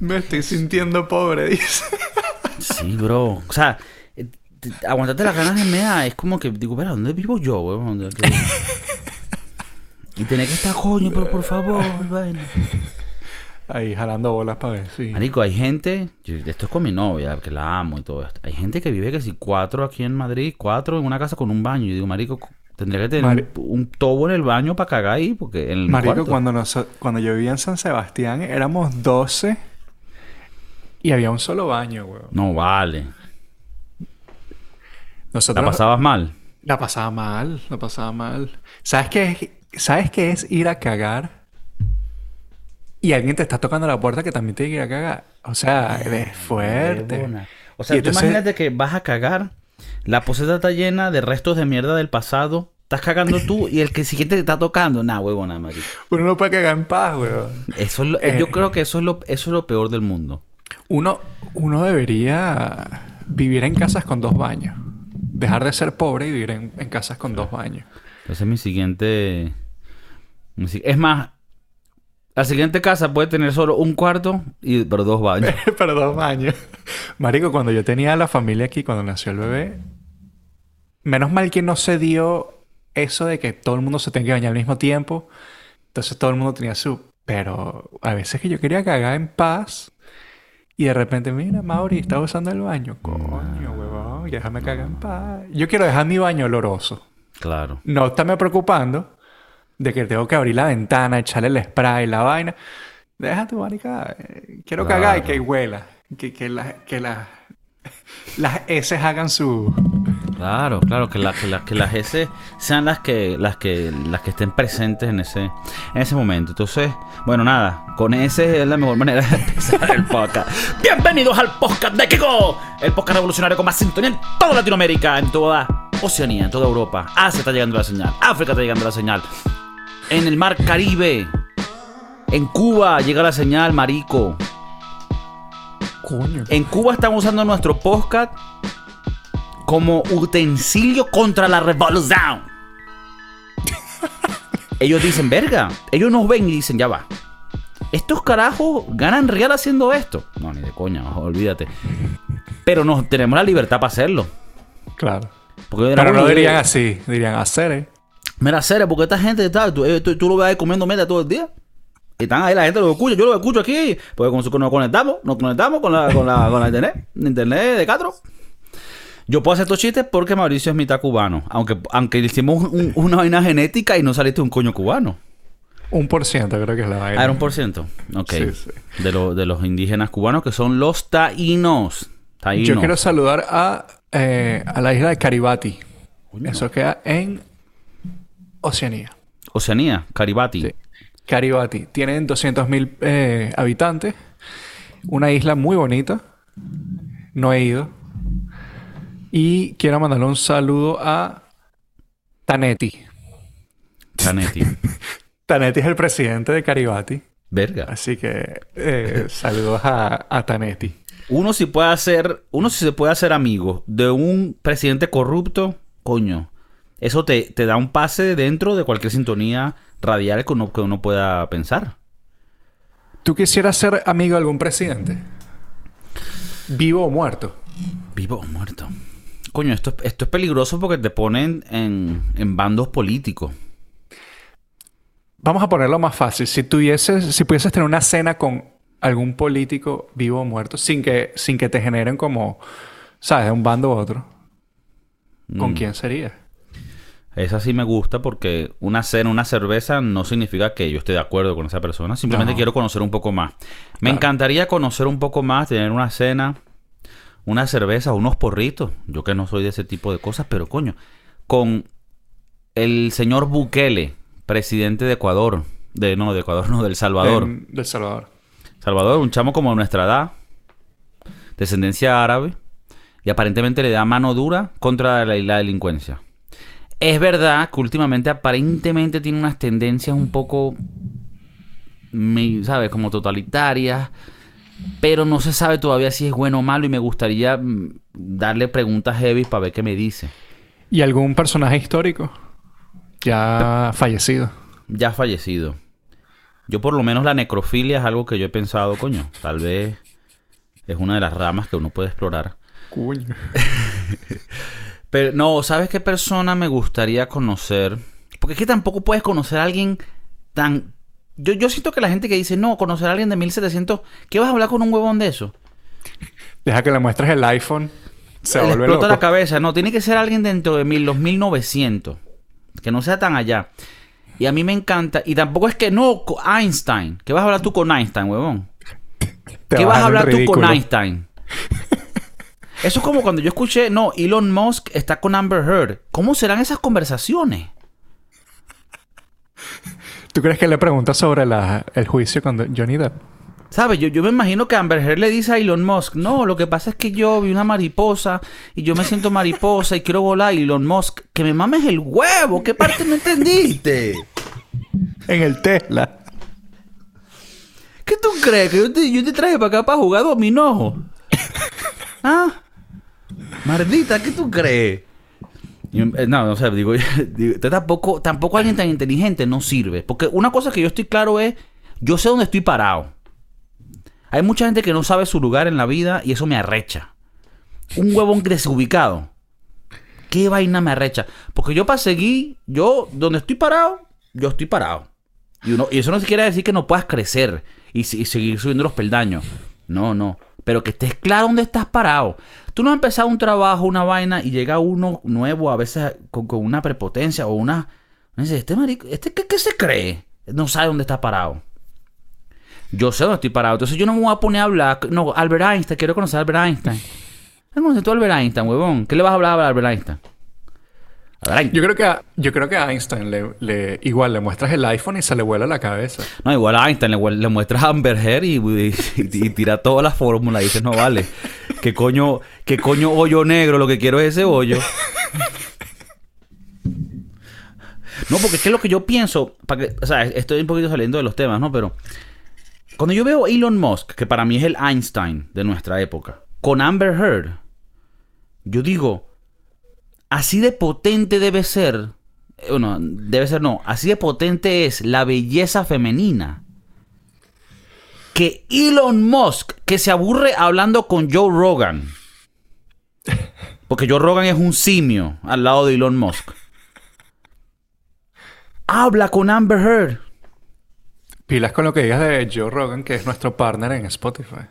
Me estoy sintiendo pobre, dice. Sí, bro. O sea, eh, te- aguantarte las ganas de mea es como que digo, pero ¿dónde vivo yo, weón? ¿Dónde- dónde- Y tener que estar, coño, pero por favor, vaina. Ahí jalando bolas para ver, sí. Marico, hay gente, yo- esto es con mi novia, que la amo y todo esto. Hay gente que vive que si cuatro aquí en Madrid, cuatro en una casa con un baño. Yo digo, marico, tendría que tener Mari- un, un tobo en el baño para cagar ahí, porque en el Marico, cuarto. cuando, noso- cuando yo vivía en San Sebastián éramos 12 y había un solo baño, weón. No vale. Nosotros ¿La pasabas mal? La pasaba mal, la pasaba mal. ¿Sabes qué es, ¿Sabes qué es ir a cagar? Y alguien te está tocando la puerta que también tiene que ir a cagar. O sea, es fuerte. O sea, Y tú entonces- imagínate que vas a cagar, la poseta está llena de restos de mierda del pasado, estás cagando tú y el que siguiente te está tocando. Nah, huevona, marico. Uno no puede cagar en paz, weón. Eso es lo- Eh. Yo creo que eso es, lo, eso es lo peor del mundo. Uno, uno debería vivir en casas con dos baños. Dejar de ser pobre y vivir en, en casas con dos baños. Ese es mi siguiente... Es más, la siguiente casa puede tener solo un cuarto, y, pero dos baños. Pero dos baños. Marico, cuando yo tenía la familia aquí, cuando nació el bebé, menos mal que no se dio eso de que todo el mundo se tenga que bañar al mismo tiempo. Entonces todo el mundo tenía su... Pero a veces que yo quería cagar en paz y de repente, mira, Mauri, está usando el baño. Coño, huevón, déjame cagar en paz. Yo quiero dejar mi baño oloroso. Claro. No estarme preocupando de que tengo que abrir la ventana, echarle el spray, la vaina. Deja tu marica. eh, Quiero Claro. cagar y que huela. Que, que, la- que la- las S hagan su... Claro, claro, que, la- que, la- que las S sean las que, las que, las que estén presentes en ese, en ese momento. Entonces, bueno, nada, con ese es la mejor manera de empezar el podcast. Bienvenidos al podcast de Kiko, el podcast revolucionario con más sintonía en toda Latinoamérica, en toda Oceanía, en toda Europa. Asia está llegando la señal, África está llegando la señal, en el mar Caribe, en Cuba llega la señal, marico. Coño. En Cuba estamos usando nuestro podcast como utensilio contra la revolución. Ellos dicen, verga. Ellos nos ven y dicen, ya va. Estos carajos ganan real haciendo esto. No, ni de coña, olvídate. Pero nos tenemos la libertad para hacerlo. Claro. Porque Pero no dirían así. Dirían hacer, ¿eh? Mira, serio, porque esta gente está, tú, eh, tú, tú lo ves ahí comiendo mierda todo el día. Y están ahí, la gente lo escucha, yo lo escucho aquí. Porque con su- nos conectamos, nos conectamos con la, con la, con la internet, internet de Catro. Yo puedo hacer estos chistes porque Mauricio es mitad cubano. Aunque, aunque hicimos un- una vaina genética y no saliste un coño cubano. Un por ciento creo que es la vaina. Ah, era un por ciento. Ok. Sí, sí. De, lo- de los indígenas cubanos que son los taínos. Taínos. Yo quiero saludar a, eh, a la isla de Caribati. Eso queda en Oceanía. Oceanía, Caribati. Sí. Caribati. Tienen 200.000 eh, habitantes. Una isla muy bonita. No he ido. Y quiero mandarle un saludo a Tanetti. Tanetti. Tanetti es el presidente de Caribati. Verga. Así que eh, saludos a, a Tanetti. Uno si puede hacer, uno si se puede hacer amigo de un presidente corrupto, coño. Eso te, te da un pase dentro de cualquier sintonía radial que uno, que uno pueda pensar. ¿Tú quisieras ser amigo de algún presidente? ¿Vivo o muerto? Vivo o muerto. Coño, esto, es- esto es peligroso porque te ponen en, en bandos políticos. Vamos a ponerlo más fácil. Si tuvieses, si pudieses tener una cena con algún político vivo o muerto, sin que, sin que te generen como, ¿sabes? De un bando u otro. ¿Con Mm. quién sería? Esa sí me gusta porque una cena, una cerveza no significa que yo esté de acuerdo con esa persona. Simplemente No. quiero conocer un poco más. Me Claro. encantaría conocer un poco más, tener una cena, una cerveza, unos porritos. Yo que no soy de ese tipo de cosas, pero coño, con el señor Bukele, presidente de Ecuador. De, no, de Ecuador, no, del Salvador. Del Salvador. Salvador, un chamo como de nuestra edad, descendencia árabe, y aparentemente le da mano dura contra la, la delincuencia. Es verdad que últimamente aparentemente tiene unas tendencias un poco, ¿sabes? Como totalitarias, pero no se sabe todavía si es bueno o malo y me gustaría mm, darle preguntas heavy para ver qué me dice. ¿Y algún personaje histórico? Ya fallecido. Ya fallecido. Yo por lo menos la necrofilia es algo que yo he pensado, coño, tal vez es una de las ramas que uno puede explorar. Coño. Pero no, ¿sabes qué persona me gustaría conocer? Porque es que tampoco puedes conocer a alguien tan... Yo, yo siento que la gente que dice, no, conocer a alguien de 1700, ¿qué vas a hablar con un huevón de eso? Deja que le muestres el iPhone. Se Le vuelve explota loco. la cabeza. No, tiene que ser alguien dentro de mil, los 1900. Que no sea tan allá. Y a mí me encanta. Y tampoco es que no, Einstein. ¿Qué vas a hablar tú con Einstein, huevón? Te ¿Qué vas a hablar tú con ridículo. Einstein? Eso es como cuando yo escuché, no, Elon Musk está con Amber Heard. ¿Cómo serán esas conversaciones? ¿Tú crees que le preguntas sobre la- el juicio con Johnny Depp? ¿Sabes? Yo, yo me imagino que Amber Heard le dice a Elon Musk, no, lo que pasa es que yo vi una mariposa y yo me siento mariposa y quiero volar. Elon Musk, que me mames el huevo, ¿qué parte no entendiste? En el Tesla. ¿Qué tú crees? ¿Que yo te, yo te traje para acá para jugar dominó? ¿Ah? Mardita, ¿qué tú crees? Eh, no, no sé, digo, digo, tampoco, tampoco alguien tan inteligente no sirve. Porque una cosa que yo estoy claro es, yo sé dónde estoy parado. Hay mucha gente que no sabe su lugar en la vida y eso me arrecha. Un huevón desubicado. ¿Qué vaina me arrecha? Porque yo para seguir, yo donde estoy parado, yo estoy parado. Y, eso no quiere decir que no puedas crecer y, y seguir subiendo los peldaños. No, no. Pero que estés claro dónde estás parado. Tú no has empezado un trabajo, una vaina, y llega uno nuevo, a veces con, con una prepotencia o una. Dice, este marico, ¿este qué, qué se cree? No sabe dónde está parado. Yo sé dónde estoy parado. Entonces yo no me voy a poner a hablar. No, Albert Einstein, quiero conocer a Albert Einstein. ¿Qué conoces tú a Albert Einstein, huevón? ¿Qué le vas a hablar a Albert Einstein? Yo creo que a, yo creo que a Einstein le, le- igual le muestras el iPhone y se le vuela la cabeza. No, igual a Einstein le, le muestras a Amber Heard y, y- y tira todas las fórmulas y dices, no vale. ¿Qué coño, qué coño hoyo negro? Lo que quiero es ese hoyo. No, porque es que lo que yo pienso, para que, o sea, estoy un poquito saliendo de los temas, ¿no? Pero cuando yo veo a Elon Musk, que para mí es el Einstein de nuestra época, con Amber Heard, yo digo, así de potente debe ser, eh, bueno, debe ser no, así de potente es la belleza femenina. Que Elon Musk, que se aburre hablando con Joe Rogan. Porque Joe Rogan es un simio al lado de Elon Musk. Habla con Amber Heard. Pilas con lo que digas de Joe Rogan, que es nuestro partner en Spotify.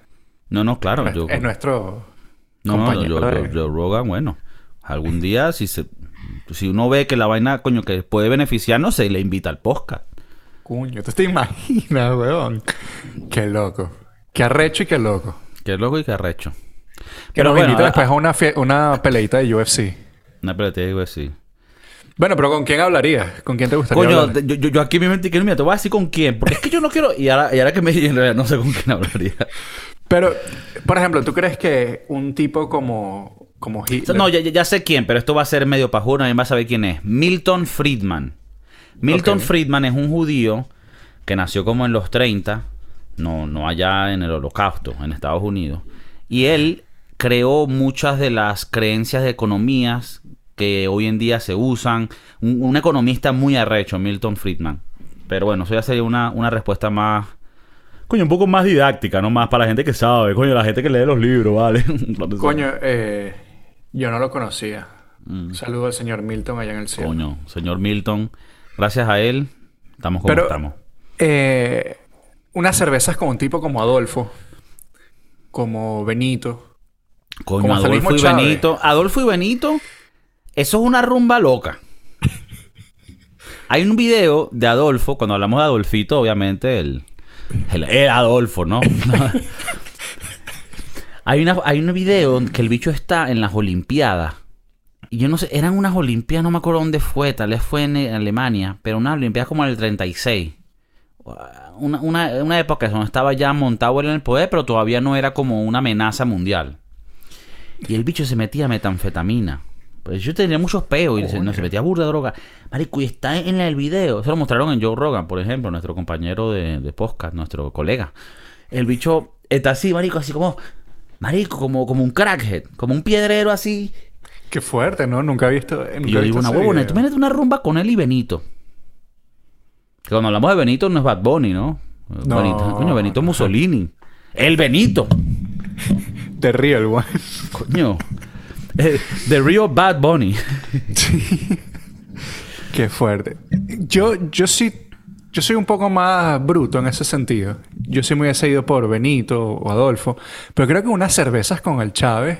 No, no, claro. yo- es nuestro No, no, compañero yo, de- yo- yo Rogan, bueno. Algún día, si se si uno ve que la vaina, coño, que puede beneficiarnos, se le invita al podcast. Coño, ¿tú te imaginas, weón? Qué loco. Qué arrecho y qué loco. Qué loco y qué arrecho. Que Pero nos bueno, invita a- después a una, una peleita de UFC. Una pelota digo sí. Bueno, pero ¿con quién hablarías? ¿Con quién te gustaría Coño, hablar? yo, yo, yo aquí me mentí que no, mira, te voy a decir con quién. Porque es que yo no quiero. Y ahora, y ahora que me en realidad no sé con quién hablaría. Pero, por ejemplo, ¿tú crees que un tipo como, como Hitler... No, ya, ya- sé quién, pero esto va a ser medio pajuno. Nadie va a saber quién es. Milton Friedman. Milton. Friedman es un judío que nació como en los 30, no, no allá en el holocausto, en Estados Unidos. Y él creó muchas de las creencias de economías que hoy en día se usan. Un, un economista muy arrecho, Milton Friedman. Pero bueno, eso ya sería una, una respuesta más... Coño, un poco más didáctica, no más para la gente que sabe. Coño, la gente que lee los libros, ¿vale? Coño, eh, yo no lo conocía. Saludo al señor Milton allá en el cielo. Mm. Coño, señor Milton, gracias a él, estamos como Pero, estamos. eh, unas cervezas con un tipo como Adolfo, como Benito. Coño, como Adolfo y Chávez. Benito. Adolfo y Benito, eso es una rumba loca. Hay un video de Adolfo, cuando hablamos de Adolfito, obviamente, el, el, el Adolfo, ¿no? hay, una, hay un video que el bicho está en las Olimpiadas. Y yo no sé, eran unas Olimpiadas, no me acuerdo dónde fue, tal vez fue en Alemania, pero unas Olimpiadas como en el 36. Una, una, una época donde estaba ya montado él en el poder, pero todavía no era como una amenaza mundial. Y el bicho se metía metanfetamina. Pues yo tenía muchos peos y se, no, se metía burda de droga. Marico, y está en el video. Se lo mostraron en Joe Rogan, por ejemplo, nuestro compañero de, de podcast, nuestro colega. El bicho está así, marico, así como... Marico, como, como un crackhead, como un piedrero así. Qué fuerte, ¿no? Nunca he visto. Nunca Y yo digo, una huevona, tú métete una rumba con él y Benito. Que cuando hablamos de Benito no es Bad Bunny, ¿no? No. Benito, coño, Benito Mussolini. El Benito. The real one. Coño. Eh, The Real Bad Bunny. Qué fuerte. Yo, yo sí, yo soy un poco más bruto en ese sentido. Yo sí me hubiese ido por Benito o Adolfo. Pero creo que unas cervezas con el Chávez.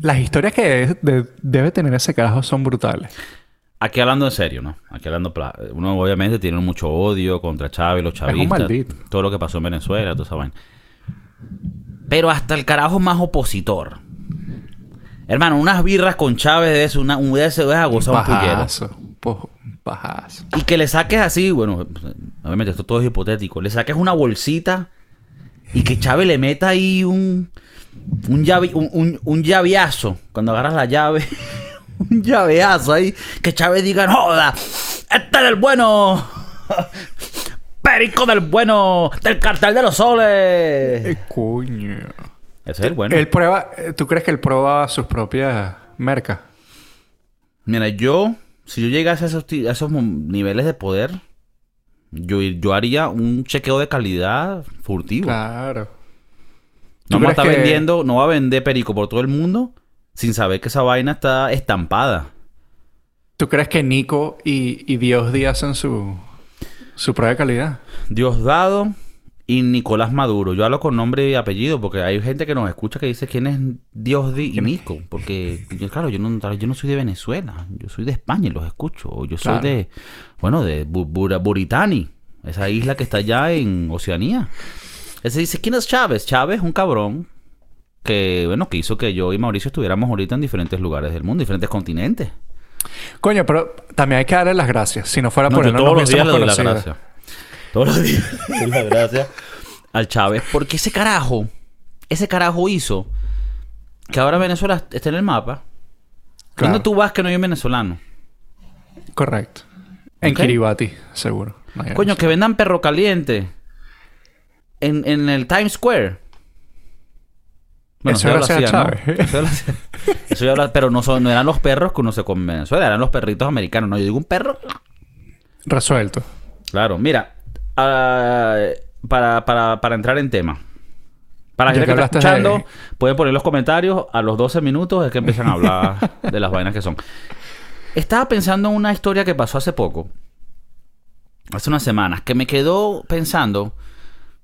Las historias que es- de- debe tener ese carajo son brutales. Aquí hablando en serio, ¿no? Aquí hablando... Uno obviamente tiene mucho odio contra Chávez, los un chavistas. maldito. Todo lo que pasó en Venezuela, toda esa vaina. Pero hasta el carajo más opositor. Hermano, unas birras con Chávez de eso, una, un de es a gozar un pullero. Y que le saques así, bueno, obviamente esto todo es hipotético, le saques una bolsita y que Chávez le meta ahí un un, llave, un, un, un llaveazo, cuando agarras la llave, un llaveazo ahí, que Chávez diga, joda, este es el bueno, perico del bueno, del cartel de los soles. Eh, coño. Ese es el bueno. Él prueba... ¿Tú crees que él prueba sus propias mercas? Mira, yo, si yo llegase a esos, a niveles de poder, yo, yo haría un chequeo de calidad furtivo. Claro. No ¿Tú me está que- vendiendo, no va a vender perico por todo el mundo sin saber que esa vaina está estampada. ¿Tú crees que Nico y, y Dios Díaz hacen su, su prueba de calidad? Diosdado y Nicolás Maduro. Yo hablo con nombre y apellido porque hay gente que nos escucha que dice quién es Diosdi y Nico. Porque, yo, claro, yo no, yo no soy de Venezuela. Yo soy de España y los escucho. O yo soy Claro. de, bueno, de Buritani. Esa isla que está allá en Oceanía. Ese dice, ¿quién es Chávez? Chávez es un cabrón que, bueno, que hizo que yo y Mauricio estuviéramos ahorita en diferentes lugares del mundo, diferentes continentes. Coño, pero también hay que darle las gracias. Si no fuera No, por él, no nos las gracias. Todos los días le doy las gracias al Chávez. Porque ese carajo, ese carajo hizo que ahora Venezuela esté en el mapa. Claro. ¿Dónde tú vas que no hay un venezolano? Correcto. En. Kiribati, seguro. No Coño, que vendan perro caliente en, en el Times Square. Eso ya lo gracias a hacían, ¿no? Chávez. Eso ya lo hacían. Eso ya lo- pero no, son, no eran los perros que uno se come en Venezuela, eran los perritos americanos. No, yo digo un perro Resuelto. Claro, mira, ah, para, para, para entrar en tema. Para la gente que que está de- escuchando, pueden poner los comentarios. A los 12 minutos es que empiezan a hablar de las vainas que son. Estaba pensando en una historia que pasó hace poco. Hace unas semanas. Que me quedó pensando.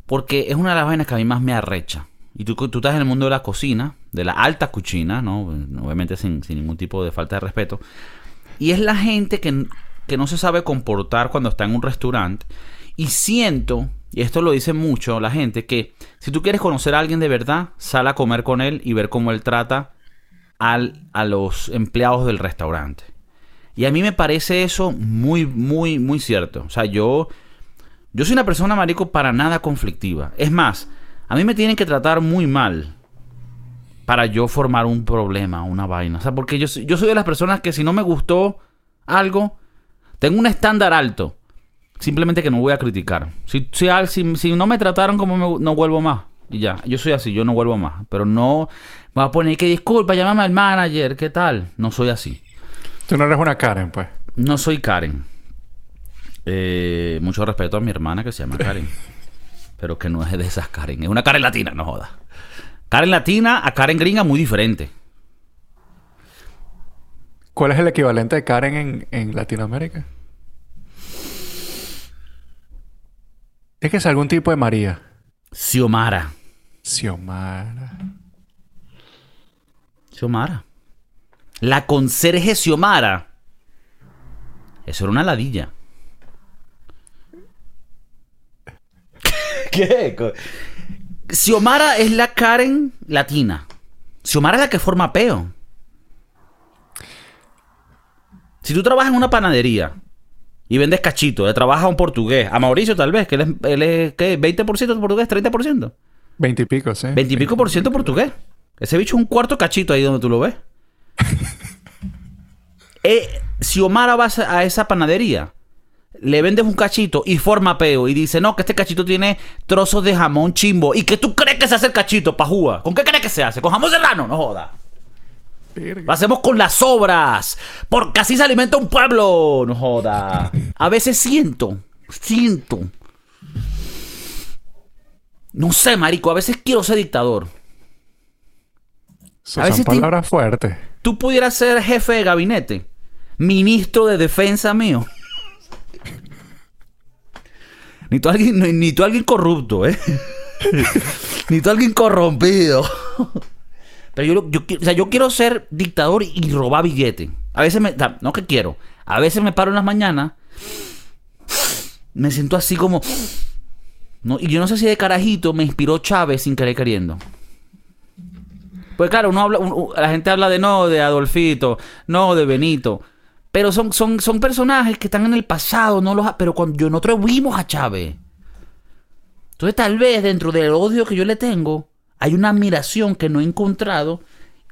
Porque es una de las vainas que a mí más me arrecha. Y tú, tú estás en el mundo de la cocina. De la alta cocina, ¿no? Obviamente sin, sin ningún tipo de falta de respeto. Y es la gente que, que no se sabe comportar cuando está en un restaurante. Y siento, y esto lo dice mucho la gente, que si tú quieres conocer a alguien de verdad, sal a comer con él y ver cómo él trata al, a los empleados del restaurante. Y a mí me parece eso muy, muy, muy cierto. O sea, yo, yo soy una persona, marico, para nada conflictiva. Es más, a mí me tienen que tratar muy mal para yo formar un problema, una vaina. O sea, porque yo, yo soy de las personas que si no me gustó algo, tengo un estándar alto. Simplemente que no voy a criticar. Si, si, al- si, si no me trataron como me no vuelvo más. Y ya, yo soy así, yo no vuelvo más. Pero no me voy a poner que disculpa, llámame al manager, ¿qué tal? No soy así. Tú no eres una Karen, pues. No soy Karen. Eh, mucho respeto a mi hermana que se llama Karen. pero que no es de esas Karen. Es una Karen latina, no joda. Karen latina a Karen gringa muy diferente. ¿Cuál es el equivalente de Karen en, en Latinoamérica? Es que es algún tipo de María. Xiomara. Xiomara. Xiomara. La conserje Xiomara. Eso era una ladilla. ¿Qué? Xiomara es la Karen latina. Xiomara es la que forma peo. Si tú trabajas en una panadería y vendes cachito, le trabajas a un portugués, a Mauricio tal vez, que él es, él es ¿qué? 20% portugués, 30%. Veintipico, sí. Veintipico por ciento portugués. Ese bicho es un cuarto cachito ahí donde tú lo ves. Eh, si Omar va a esa panadería, le vendes un cachito y forma peo y dice, no, que este cachito tiene trozos de jamón chimbo. ¿Y que tú crees que se hace el cachito, pajúa? ¿Con qué crees que se hace? ¿Con jamón serrano? No joda. Lo hacemos con las sobras. Porque así se alimenta un pueblo. No joda. A veces siento, siento No sé, marico, a veces quiero ser dictador. Eso A son veces te- palabras fuertes. Tú pudieras ser jefe de gabinete, ministro de defensa mío. Ni tú alguien, ni, ni tú alguien corrupto, ¿eh? ni tú alguien corrompido. Pero yo, yo, o sea, yo quiero ser dictador y robar billete. A veces me... no que quiero. A veces me paro en las mañanas. Me siento así como... No, y yo no sé si de carajito me inspiró Chávez sin querer queriendo. Pues claro, uno habla, la gente habla de no, de Adolfito, no, de Benito. Pero son, son, son personajes que están en el pasado, no los pero cuando yo nosotros vimos a Chávez. Entonces tal vez dentro del odio que yo le tengo, hay una admiración que no he encontrado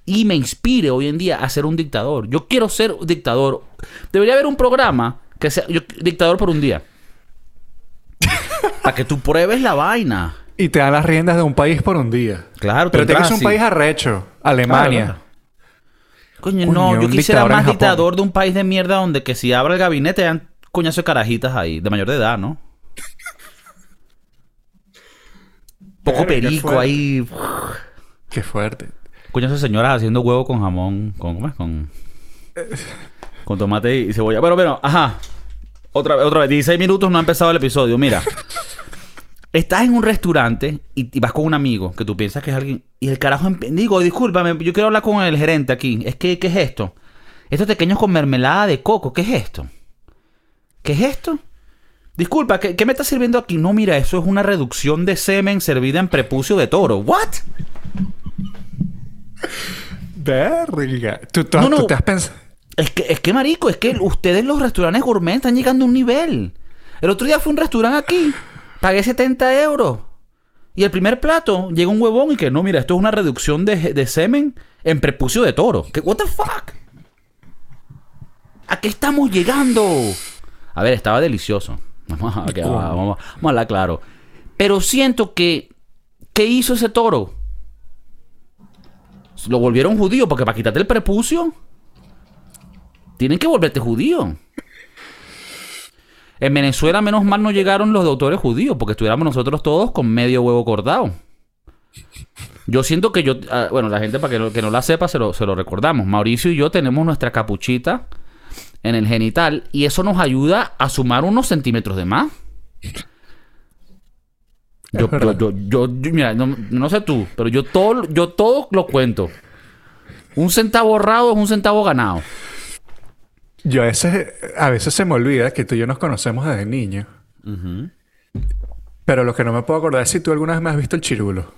y me inspire hoy en día a ser un dictador. Yo quiero ser un dictador. Debería haber un programa que sea yo- dictador por un día. Para que tú pruebes la vaina. Y te dan las riendas de un país por un día. Claro, Pero tiene que ser un país arrecho. Alemania. Claro, Coño, Coño, no, yo quisiera más dictador de un país de mierda donde que si abra el gabinete dan coñazo de carajitas ahí, de mayor de edad, ¿no? Poco qué perico ahí. Qué fuerte. Coñazo de señoras haciendo huevo con jamón, con ¿cómo es? Con con tomate y cebolla. Pero bueno, ajá. Otra vez, otra vez, 16 minutos no ha empezado el episodio. Mira. Estás en un restaurante y, y vas con un amigo que tú piensas que es alguien. Y el carajo. Digo, discúlpame, yo quiero hablar con el gerente aquí. Es que, ¿qué es esto? Estos pequeños con mermelada de coco, ¿qué es esto? ¿Qué es esto? Disculpa, ¿qué, qué me está sirviendo aquí? No, mira, eso es una reducción de semen servida en prepucio de toro. ¿What? Verga. Tú, tú- No, no. tú te has pensado... Es que, es que, marico, es que ustedes los restaurantes gourmet están llegando a un nivel. El otro día fue a un restaurante aquí, pagué 70 euros. Y el primer plato llega un huevón y que no, mira, esto es una reducción de, de semen en prepucio de toro. ¿Qué, what the fuck? ¿A qué estamos llegando? A ver, estaba delicioso. Vamos a, vamos, vamos a hablar claro. Pero siento que. ¿Qué hizo ese toro? Lo volvieron judío porque para quitarte el prepucio. Tienen que volverte judío. En Venezuela, menos mal, no llegaron los doctores judíos, porque estuviéramos nosotros todos con medio huevo cortado. Yo siento que yo, ah, bueno, la gente para que no, que no la sepa, se lo, se lo recordamos. Mauricio y yo tenemos nuestra capuchita en el genital y eso nos ayuda a sumar unos centímetros de más. Yo, yo, yo, yo- mira, no, no sé tú, pero yo todo, yo todo lo cuento. Un centavo ahorrado es un centavo ganado. Yo a veces, a veces se me olvida que tú y yo nos conocemos desde niños. Pero lo que no me puedo acordar es si tú alguna vez me has visto el chirulo.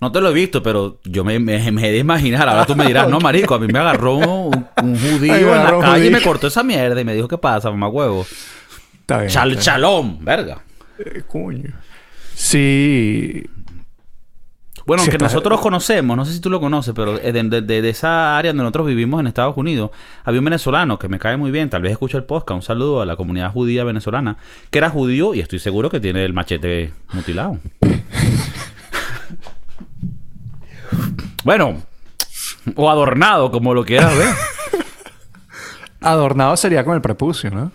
No te lo he visto, pero yo me, me, me he de imaginar. Ahora tú me dirás, no, marico, a mí me agarró un, un judío Ay, me en la calle y me cortó esa mierda y me dijo, ¿qué pasa, mamá huevo? Está bien. Chal, está chalón, verga. Eh, coño. Sí. Bueno, que nosotros conocemos, no sé si tú lo conoces, pero eh, de, de- de- de esa área donde nosotros vivimos en Estados Unidos, había un venezolano que me cae muy bien, tal vez escucha el podcast, un saludo a la comunidad judía venezolana, que era judío y estoy seguro que tiene el machete mutilado. bueno, o adornado, como lo quieras ver. Adornado sería con el prepucio, ¿no?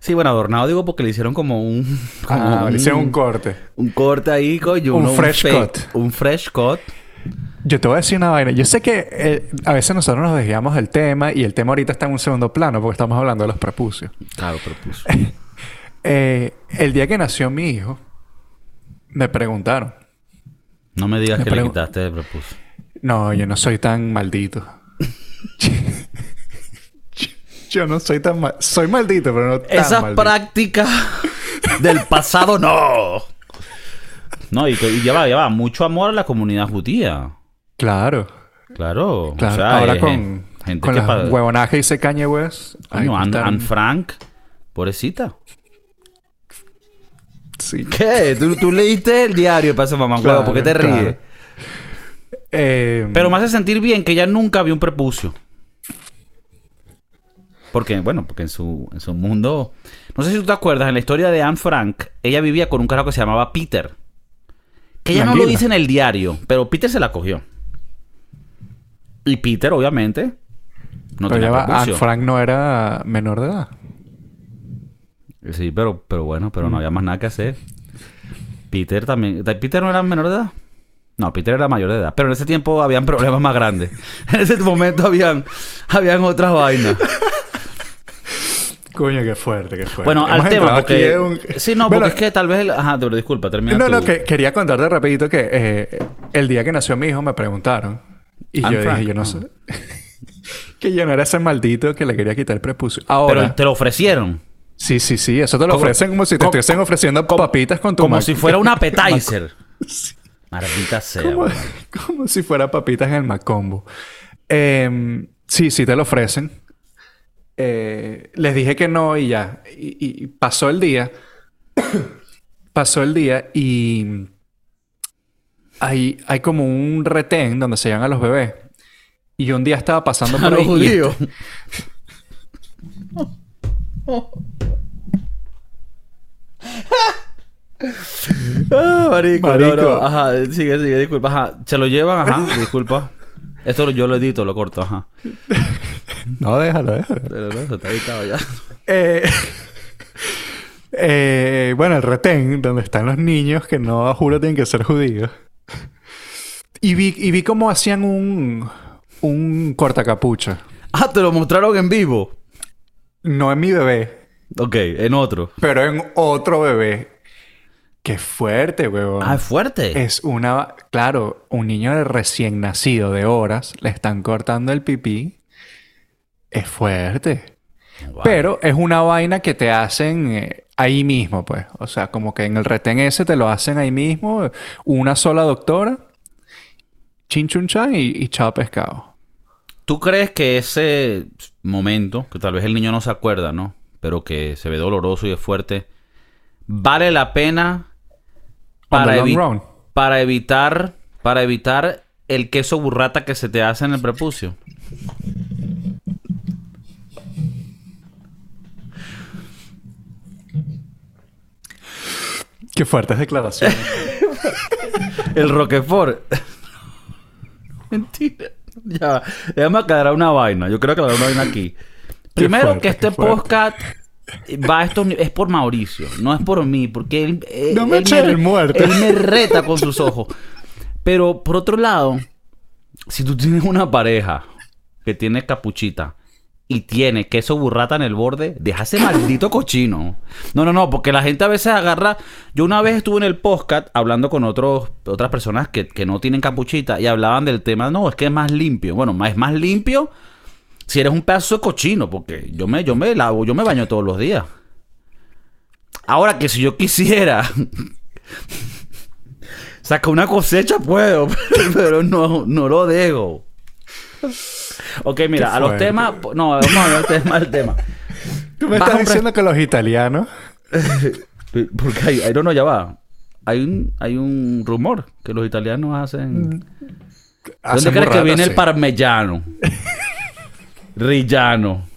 Sí, bueno, adornado digo porque le hicieron como un... como Ah, le hicieron un corte. un corte ahí, coño. Un uno- fresh cut. Un fresh cut. Yo te voy a decir una vaina. Yo sé que eh, a veces nosotros nos desviamos del tema y el tema ahorita está en un segundo plano porque estamos hablando de los prepucios. Claro, pues... Eh, el día que nació mi hijo, me preguntaron. No me digas Me que le quitaste el prepucio. No, yo no soy tan maldito. yo no soy tan mal... Soy maldito, pero no tan Esas maldito. prácticas del pasado no. No, y, y ya va, ya va. Mucho amor a la comunidad judía. Claro. Claro. Claro. O sea, Ahora con, gente con que las huevonadas que dice Kanye West. ahí Coño, Anne, están- Frank. Pobrecita. Sí. ¿Qué? ¿Tú, tú leíste el diario para ese mamá huevo? Claro, ¿Por qué te claro. ríes? Eh, Pero me hace sentir bien que ella nunca vio un prepucio. Porque, bueno, porque en su, en su mundo... No sé si tú te acuerdas, en la historia de Anne Frank, ella vivía con un carajo que se llamaba Peter. Que ella no lo dice en el diario, pero Peter se la cogió. Y Peter, obviamente, no pero tenía ya. Anne Frank no era menor de edad. Sí, pero, pero bueno, pero no había más nada que hacer. Peter también. ¿Peter no era menor de edad? No, Peter era mayor de edad. Pero en ese tiempo habían problemas más grandes. En ese momento habían, habían otras vainas. Coño, qué fuerte, qué fuerte. Bueno, al tema, porque... un- Sí, no, Bueno, porque es que tal vez... el- Ajá, pero disculpa, termina No, no, que quería contarte rapidito que eh, el día que nació mi hijo me preguntaron. Y yo Frank, dije, yo no ah. sé. que yo no era ese maldito que le quería quitar el prepucio. Pero Ahora... te lo ofrecieron. Sí, sí, sí. Eso te lo ofrecen como si te estuviesen ofreciendo papitas con tu Como Mac- si fuera un appetizer. Maldita sea. como, como si fuera papitas en el Macombo. Eh, sí, sí te lo ofrecen. Eh, les dije que no y ya. Y, y pasó el día. pasó el día y... Hay, hay como un retén donde se llevan a los bebés. Y yo un día estaba pasando por ahí. judíos. Ah, marico, no, Marico. no. Ajá, sigue, sigue, disculpa. Ajá, se lo llevan, ajá, disculpa. Esto yo lo edito, lo corto, ajá. No, déjalo, déjalo. Pero no, eso está editado ya. Eh, eh, bueno, el retén, donde están los niños que no, juro, tienen que ser judíos. Y vi, y vi cómo hacían un, un cortacapucha. Ah, te lo mostraron en vivo. No en mi bebé, Ok, en otro. pero en otro bebé. Qué fuerte, huevón. Ah, es fuerte. Es una... Claro, un niño de recién nacido de horas, le están cortando el pipí. Es fuerte. Wow. Pero es una vaina que te hacen eh, ahí mismo, pues. O sea, como que en el retén ese te lo hacen ahí mismo. Una sola doctora. Chin chun chan y, y chao pescado. ¿Tú crees que ese momento, que tal vez el niño no se acuerda, ¿no? Pero que se ve doloroso y es fuerte, vale la pena para, evi- para evitar para evitar el queso burrata que se te hace en el prepucio? Qué fuertes declaraciones. El Roquefort. Mentira. Ya, déjame aclarar una vaina. Yo creo que aclarar una vaina aquí. Primero fuerte, que este podcast va ni- es por Mauricio, no es por mí, porque él, eh, No me él eches el muerto. él me reta con sus ojos. Pero por otro lado, si tú tienes una pareja que tiene capuchita y tiene queso burrata en el borde, deja ese maldito cochino. No, no, no, porque la gente a veces agarra. Yo una vez estuve en el podcast hablando con otros, otras personas que, que no tienen capuchita y hablaban del tema. No, es que es más limpio. Bueno, es más limpio si eres un pedazo de cochino, porque yo me, yo me lavo, yo me baño todos los días. Ahora que si yo quisiera sacar una cosecha, puedo, pero no, no lo dejo. Ok, mira, a los temas. No, vamos a ver el tema, el tema. Tú me Vas estás diciendo que los italianos... Porque hay, hay- no, no, ya va. Hay un, hay un rumor que los italianos hacen. ¿Dónde hacen crees que viene el parmellano? Rillano.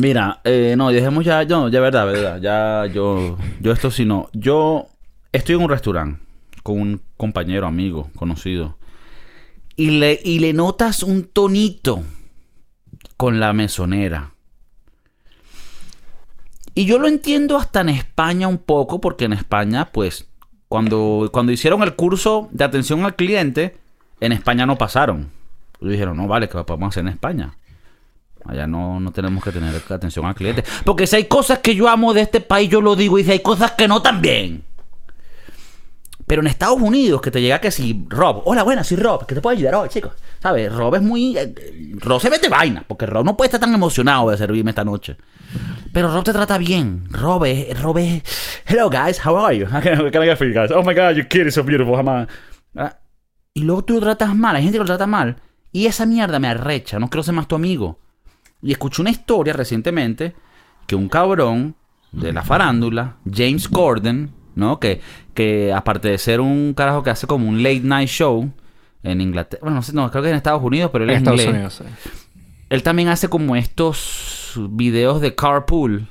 Mira, eh, no, dejemos ya, no, ya verdad, verdad, ya yo, yo esto sí no, yo estoy en un restaurante con un compañero, amigo, conocido, y le, y le notas un tonito con la mesonera. Y yo lo entiendo hasta en España un poco, porque en España, pues, cuando, cuando hicieron el curso de atención al cliente, en España no pasaron. Dijeron, no, vale, que lo podemos hacer en España. Allá no, no tenemos que tener atención al cliente. Porque si hay cosas que yo amo de este país, yo lo digo, y si hay cosas que no también. Pero en Estados Unidos, que te llega que si Rob, hola, buenas, soy Rob, que te puedo ayudar hoy, chicos. ¿Sabes? Rob es muy. eh, Rob se mete vaina, porque Rob no puede estar tan emocionado de servirme esta noche. Pero Rob te trata bien. Rob es. Rob es. Hello, guys, how are you? How can I get for you guys? Oh my god, your kid is so beautiful, jamás. Ah, Y luego tú lo tratas mal, hay gente que lo trata mal. Y esa mierda me arrecha, no quiero ser más tu amigo. Y escuché una historia recientemente que un cabrón de la farándula, James Corden, ¿no? Que, que aparte de ser un carajo que hace como un late night show en Inglaterra, bueno, no sé, no, creo que en Estados Unidos, pero él En es Estados inglés. Unidos, sí. Él también hace como estos videos de carpool.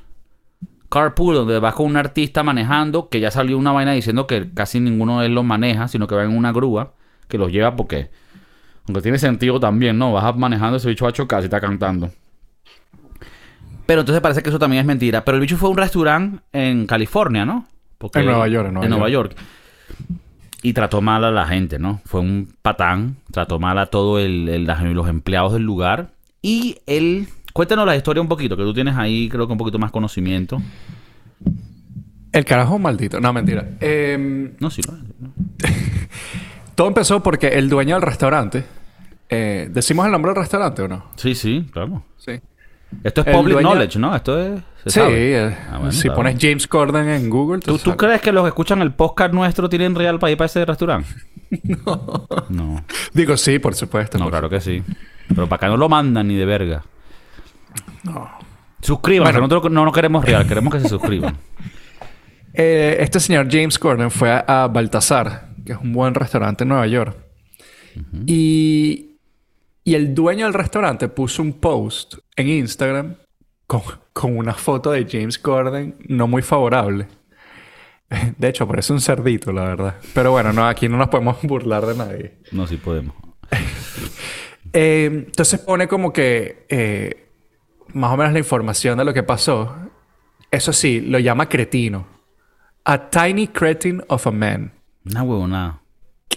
Carpool, donde va con un artista manejando, que ya salió una vaina diciendo que casi ninguno de él los maneja, sino que va en una grúa, que los lleva porque... Aunque tiene sentido también, ¿no? Vas manejando ese bicho va a chocar si está cantando. Pero entonces parece que eso también es mentira. Pero el bicho fue a un restaurante en California, ¿no? Porque En Nueva York, en Nueva York. Y trató mal a la gente, ¿no? Fue un patán. Trató mal a todos los empleados del lugar. Y él... Cuéntanos la historia un poquito, que tú tienes ahí creo que un poquito más conocimiento. El carajo maldito. No, mentira. Em, no, sí, no. Todo empezó porque el dueño del restaurante... Eh, ¿Decimos el nombre del restaurante o no? Sí, sí, claro. Sí. Esto es public knowledge, ¿no? Esto es... sí, eh, ah, si pones James Corden en Google... ¿Tú, ¿Tú crees que los que escuchan el podcast nuestro tienen real para ir para ese restaurante? no. No. Digo, sí, por supuesto. No, claro que sí. Pero para acá no lo mandan ni de verga. No. Suscríbanse. Nosotros no, no queremos real. Queremos que se suscriban. Eh, este señor James Corden fue a, Baltasar, que es un buen restaurante en Nueva York. Y y el dueño del restaurante puso un post en Instagram con, una foto de James Corden no muy favorable. De hecho, parece un cerdito, la verdad. Pero bueno, no, aquí no nos podemos burlar de nadie. No, sí podemos. Eh, entonces pone como que eh, más o menos la información de lo que pasó. Eso sí, lo llama cretino. A tiny cretin of a man. Una huevona.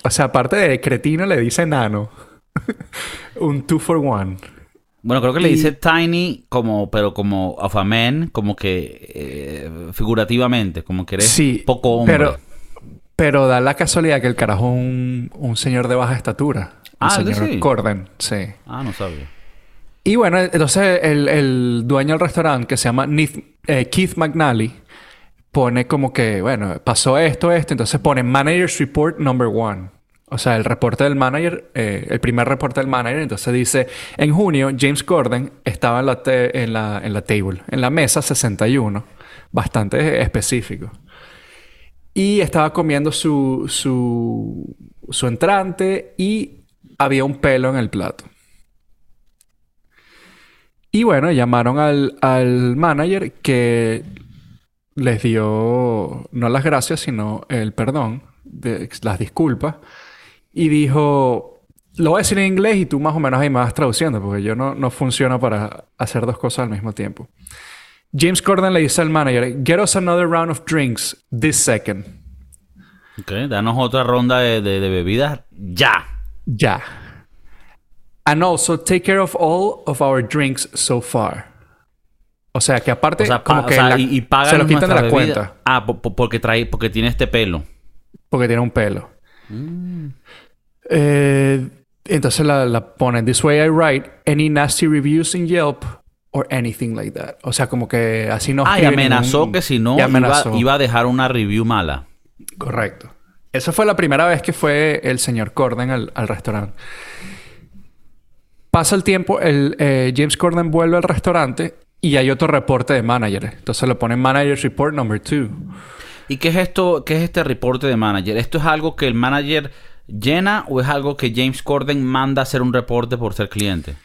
O sea, aparte de cretino, le dice nano. un two for one. Bueno, creo que le dice tiny como, pero como of a man, como que eh, figurativamente, como que eres poco hombre. Pero, pero da la casualidad que el carajo es un, un señor de baja estatura. Ah, el señor sí. Corden, sí. Ah, no sabía. Y bueno, entonces el, el dueño del restaurante, que se llama eh, Keith McNally, pone como que, bueno, pasó esto, esto, entonces pone Manager's Report Number One. O sea, el reporte del manager, eh, el primer reporte del manager, entonces dice, en junio James Corden estaba en la, en la, en la table, en la mesa 61, bastante específico. Y estaba comiendo su, su, su entrante y había un pelo en el plato. Y bueno, llamaron al, al manager que les dio no las gracias, sino el perdón, las disculpas y dijo, lo voy a decir en inglés y tú más o menos ahí me vas traduciendo, porque yo no, no funciona para hacer dos cosas al mismo tiempo. James Corden le dice al manager, get us another round of drinks this second. Ok, danos otra ronda de, de, bebidas ya. Ya. And also take care of all of our drinks so far. O sea, que aparte, como que y, y se lo quitan de la cuenta. Ah, porque trae, porque tiene este pelo. Porque tiene un pelo. Mm. Eh, entonces la, la ponen, This way I write any nasty reviews in Yelp or anything like that. O sea, como que así no. Ah, y amenazó que si no iba, iba, a dejar una review mala. Correcto. Esa fue la primera vez que fue el señor Corden al, al restaurante. Pasa el tiempo, el, eh, James Corden vuelve al restaurante y hay otro reporte de manager. Entonces lo ponen Manager Report Number 2. ¿Y qué es esto? ¿Qué es este reporte de manager? ¿Esto es algo que el manager llena o es algo que James Corden manda a hacer un reporte por ser cliente?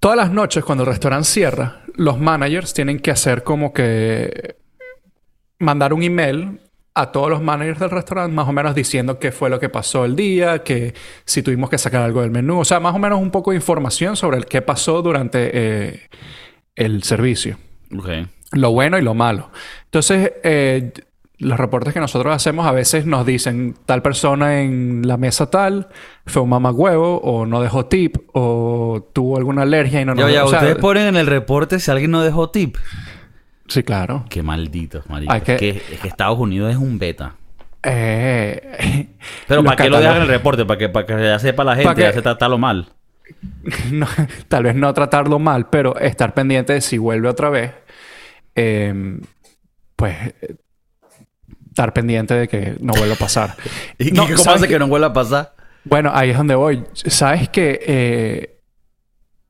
Todas las noches cuando el restaurante cierra, los managers tienen que hacer como que mandar un email a todos los managers del restaurante, más o menos diciendo qué fue lo que pasó el día, que si tuvimos que sacar algo del menú, o sea, más o menos un poco de información sobre el qué pasó durante eh, el servicio. Okay. Lo bueno y lo malo. Entonces, eh, los reportes que nosotros hacemos a veces nos dicen tal persona en la mesa tal fue un mamagüevo o no dejó tip o tuvo alguna alergia y no nos ya, ustedes ponen en el reporte si alguien no dejó tip. Sí, claro. Qué maldito, marico. Que... Es, que, Estados Unidos es un beta. Eh... Pero ¿para qué lo dejan en el reporte? ¿Para que, para que ya sepa la gente, ya se tratarlo mal? tal vez no tratarlo mal, pero estar pendiente de si vuelve otra vez. Eh, pues estar pendiente de que no vuelva a pasar. ¿Y no, cómo hace que, no vuelva a pasar? Bueno, ahí es donde voy. Sabes que eh,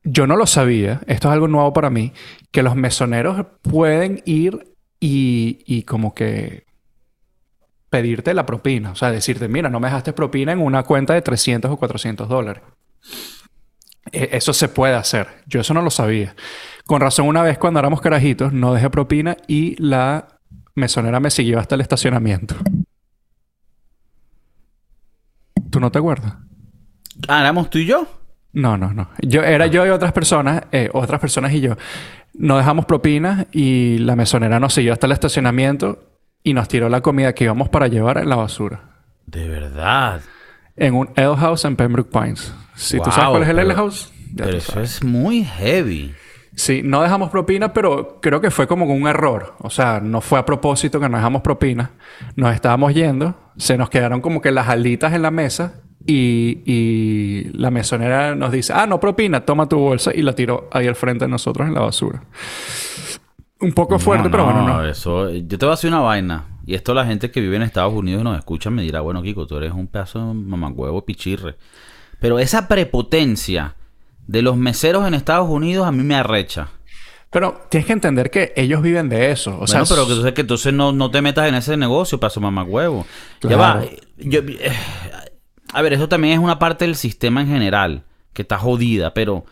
yo no lo sabía, esto es algo nuevo para mí, que los mesoneros pueden ir y, y como que pedirte la propina. O sea, decirte, mira, no me dejaste propina en una cuenta de 300 o 400 dólares. E, eso se puede hacer. Yo eso no lo sabía. Con razón, una vez cuando éramos carajitos, no dejé propina y la Mesonera me siguió hasta el estacionamiento. ¿Tú no te acuerdas? Ah, ¿éramos tú y yo? No, no, no. Yo, era yo y otras personas, eh, otras personas y yo. No dejamos propinas y la mesonera nos siguió hasta el estacionamiento y nos tiró la comida que íbamos para llevar en la basura. De verdad. En un Ale House en Pembroke Pines. Si tú sabes Wow, cuál es el pero- House, ya Pero eso es muy heavy. Sí, no dejamos propina, pero creo que fue como un error. O sea, no fue a propósito que no dejamos propina. Nos estábamos yendo, se nos quedaron como que las alitas en la mesa y, y la mesonera nos dice, ah, no propina, toma tu bolsa y la tiró ahí al frente de nosotros en la basura. Un poco fuerte, No, pero bueno, no. Eso, yo te voy a decir una vaina. Y esto la gente que vive en Estados Unidos y nos escucha me dirá, bueno, Kiko, tú eres un pedazo de mamagüevo pichirre. Pero esa prepotencia de los meseros en Estados Unidos a mí me arrecha. Pero tienes que entender que ellos viven de eso. O sea, pero que entonces, que entonces no, no te metas en ese negocio, paso mamagüevo. Ya Claro. va. Yo, eh, a ver, eso también es una parte del sistema en general, que está jodida, pero,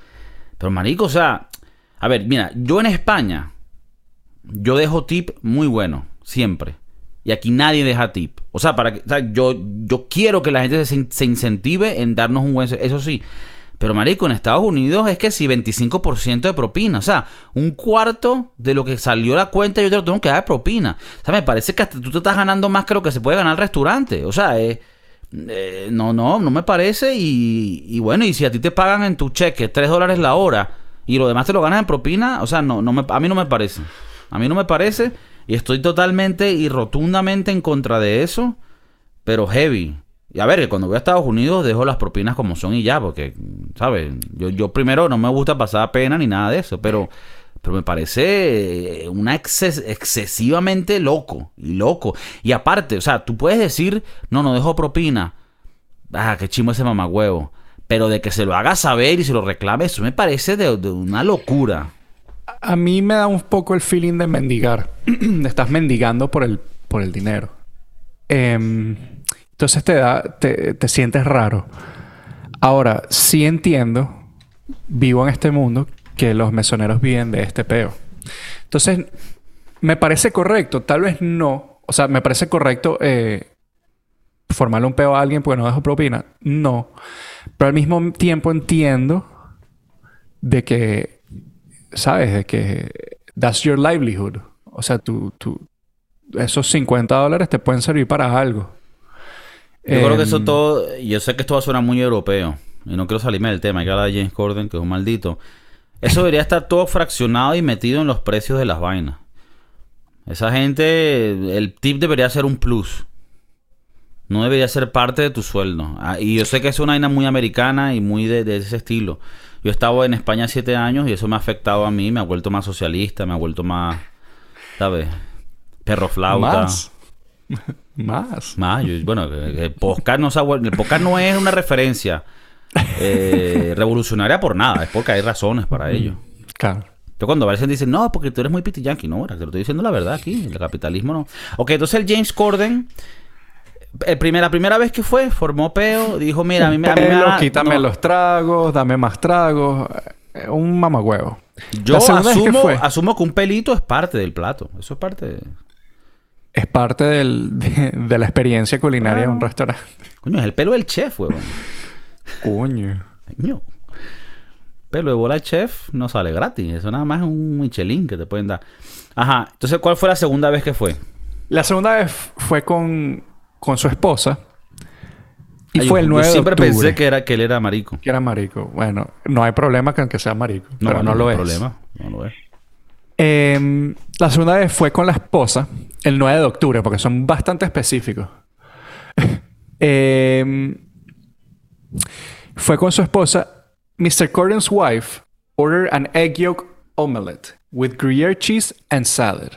pero marico, o sea, a ver, mira, yo en España, yo dejo tip muy bueno, siempre. Y aquí nadie deja tip. O sea, para que, o sea, yo, yo quiero que la gente se, se incentive en darnos un buen... Eso sí. Pero, marico, en Estados Unidos es que si 25% de propina. O sea, un cuarto de lo que salió la cuenta yo te lo tengo que dar de propina. O sea, me parece que hasta tú te estás ganando más que lo que se puede ganar el restaurante. O sea, eh, eh, no, no, no me parece. Y, y bueno, y si a ti te pagan en tu cheque 3 dólares la hora y lo demás te lo ganas en propina, o sea, no, no me, a mí no me parece. A mí no me parece. Y estoy totalmente y rotundamente en contra de eso. Pero heavy. Y a ver, que cuando voy a Estados Unidos dejo las propinas como son y ya, porque, ¿sabes? Yo, yo primero no me gusta pasar pena ni nada de eso, pero, pero me parece eh, una exces- excesivamente loco y loco. Y aparte, o sea, tú puedes decir, no, no dejo propina. Ah, qué chimo ese mamagüevo. Pero de que se lo haga saber y se lo reclame, eso me parece de, una locura. A mí me da un poco el feeling de mendigar. Estás mendigando por el, por el dinero. Em, entonces te da, te, te sientes raro. Ahora, sí entiendo, vivo en este mundo, que los mesoneros viven de este peo. Entonces, me parece correcto, tal vez no. O sea, me parece correcto eh, formarle un peo a alguien porque no dejo propina. No. Pero al mismo tiempo entiendo de que ¿sabes? De que that's your livelihood. O sea, tú, tú, esos 50 dólares te pueden servir para algo. Yo creo que eso Em, todo, yo sé que esto va a sonar muy europeo, y no quiero salirme del tema, hay que hablar de James Corden, que es un maldito. Eso debería estar todo fraccionado y metido en los precios de las vainas. Esa gente, el tip debería ser un plus. No debería ser parte de tu sueldo. Ah, Y yo sé que es una vaina muy americana y muy de, de ese estilo. Yo he estado en España siete años y eso me ha afectado a mí, me ha vuelto más socialista, me ha vuelto más, ¿sabes? Perro flauta. Más. Más. Más, yo- bueno, que- que el podcast no, el podcast no es una referencia eh, revolucionaria por nada, es porque hay razones para ello. Claro. Yo cuando veces dicen, no, porque tú eres muy piti yankee, no, ahora te lo estoy diciendo la verdad aquí, el capitalismo no. Ok, entonces el James Corden, el primer- la primera vez que fue, formó peo, dijo, mira, a mí me... a mí me da- quítame no". los tragos, dame más tragos. Eh, Un mamagüevo. Yo que asumo, asumo que un pelito es parte del plato, eso es parte de... Es parte del- de, de la experiencia culinaria de un restaurante. Coño, es el pelo del chef, huevón. Coño. Coño. Pelo de bola chef no sale gratis. Eso nada más es un Michelin que te pueden dar. Ajá. Entonces, ¿cuál fue la segunda vez que fue? La segunda vez fue con, con su esposa. Y Ay, fue el 9 Yo siempre de octubre. pensé que, era, que él era marico. que era marico. Bueno, no hay problema con que sea marico. pero bueno, no lo hay es. problema. No lo es. Em, la segunda vez fue con la esposa, el 9 de octubre, porque son bastante específicos. Em, fue con su esposa. Mr. Corden's wife ordered an egg yolk omelette with Gruyere cheese and salad.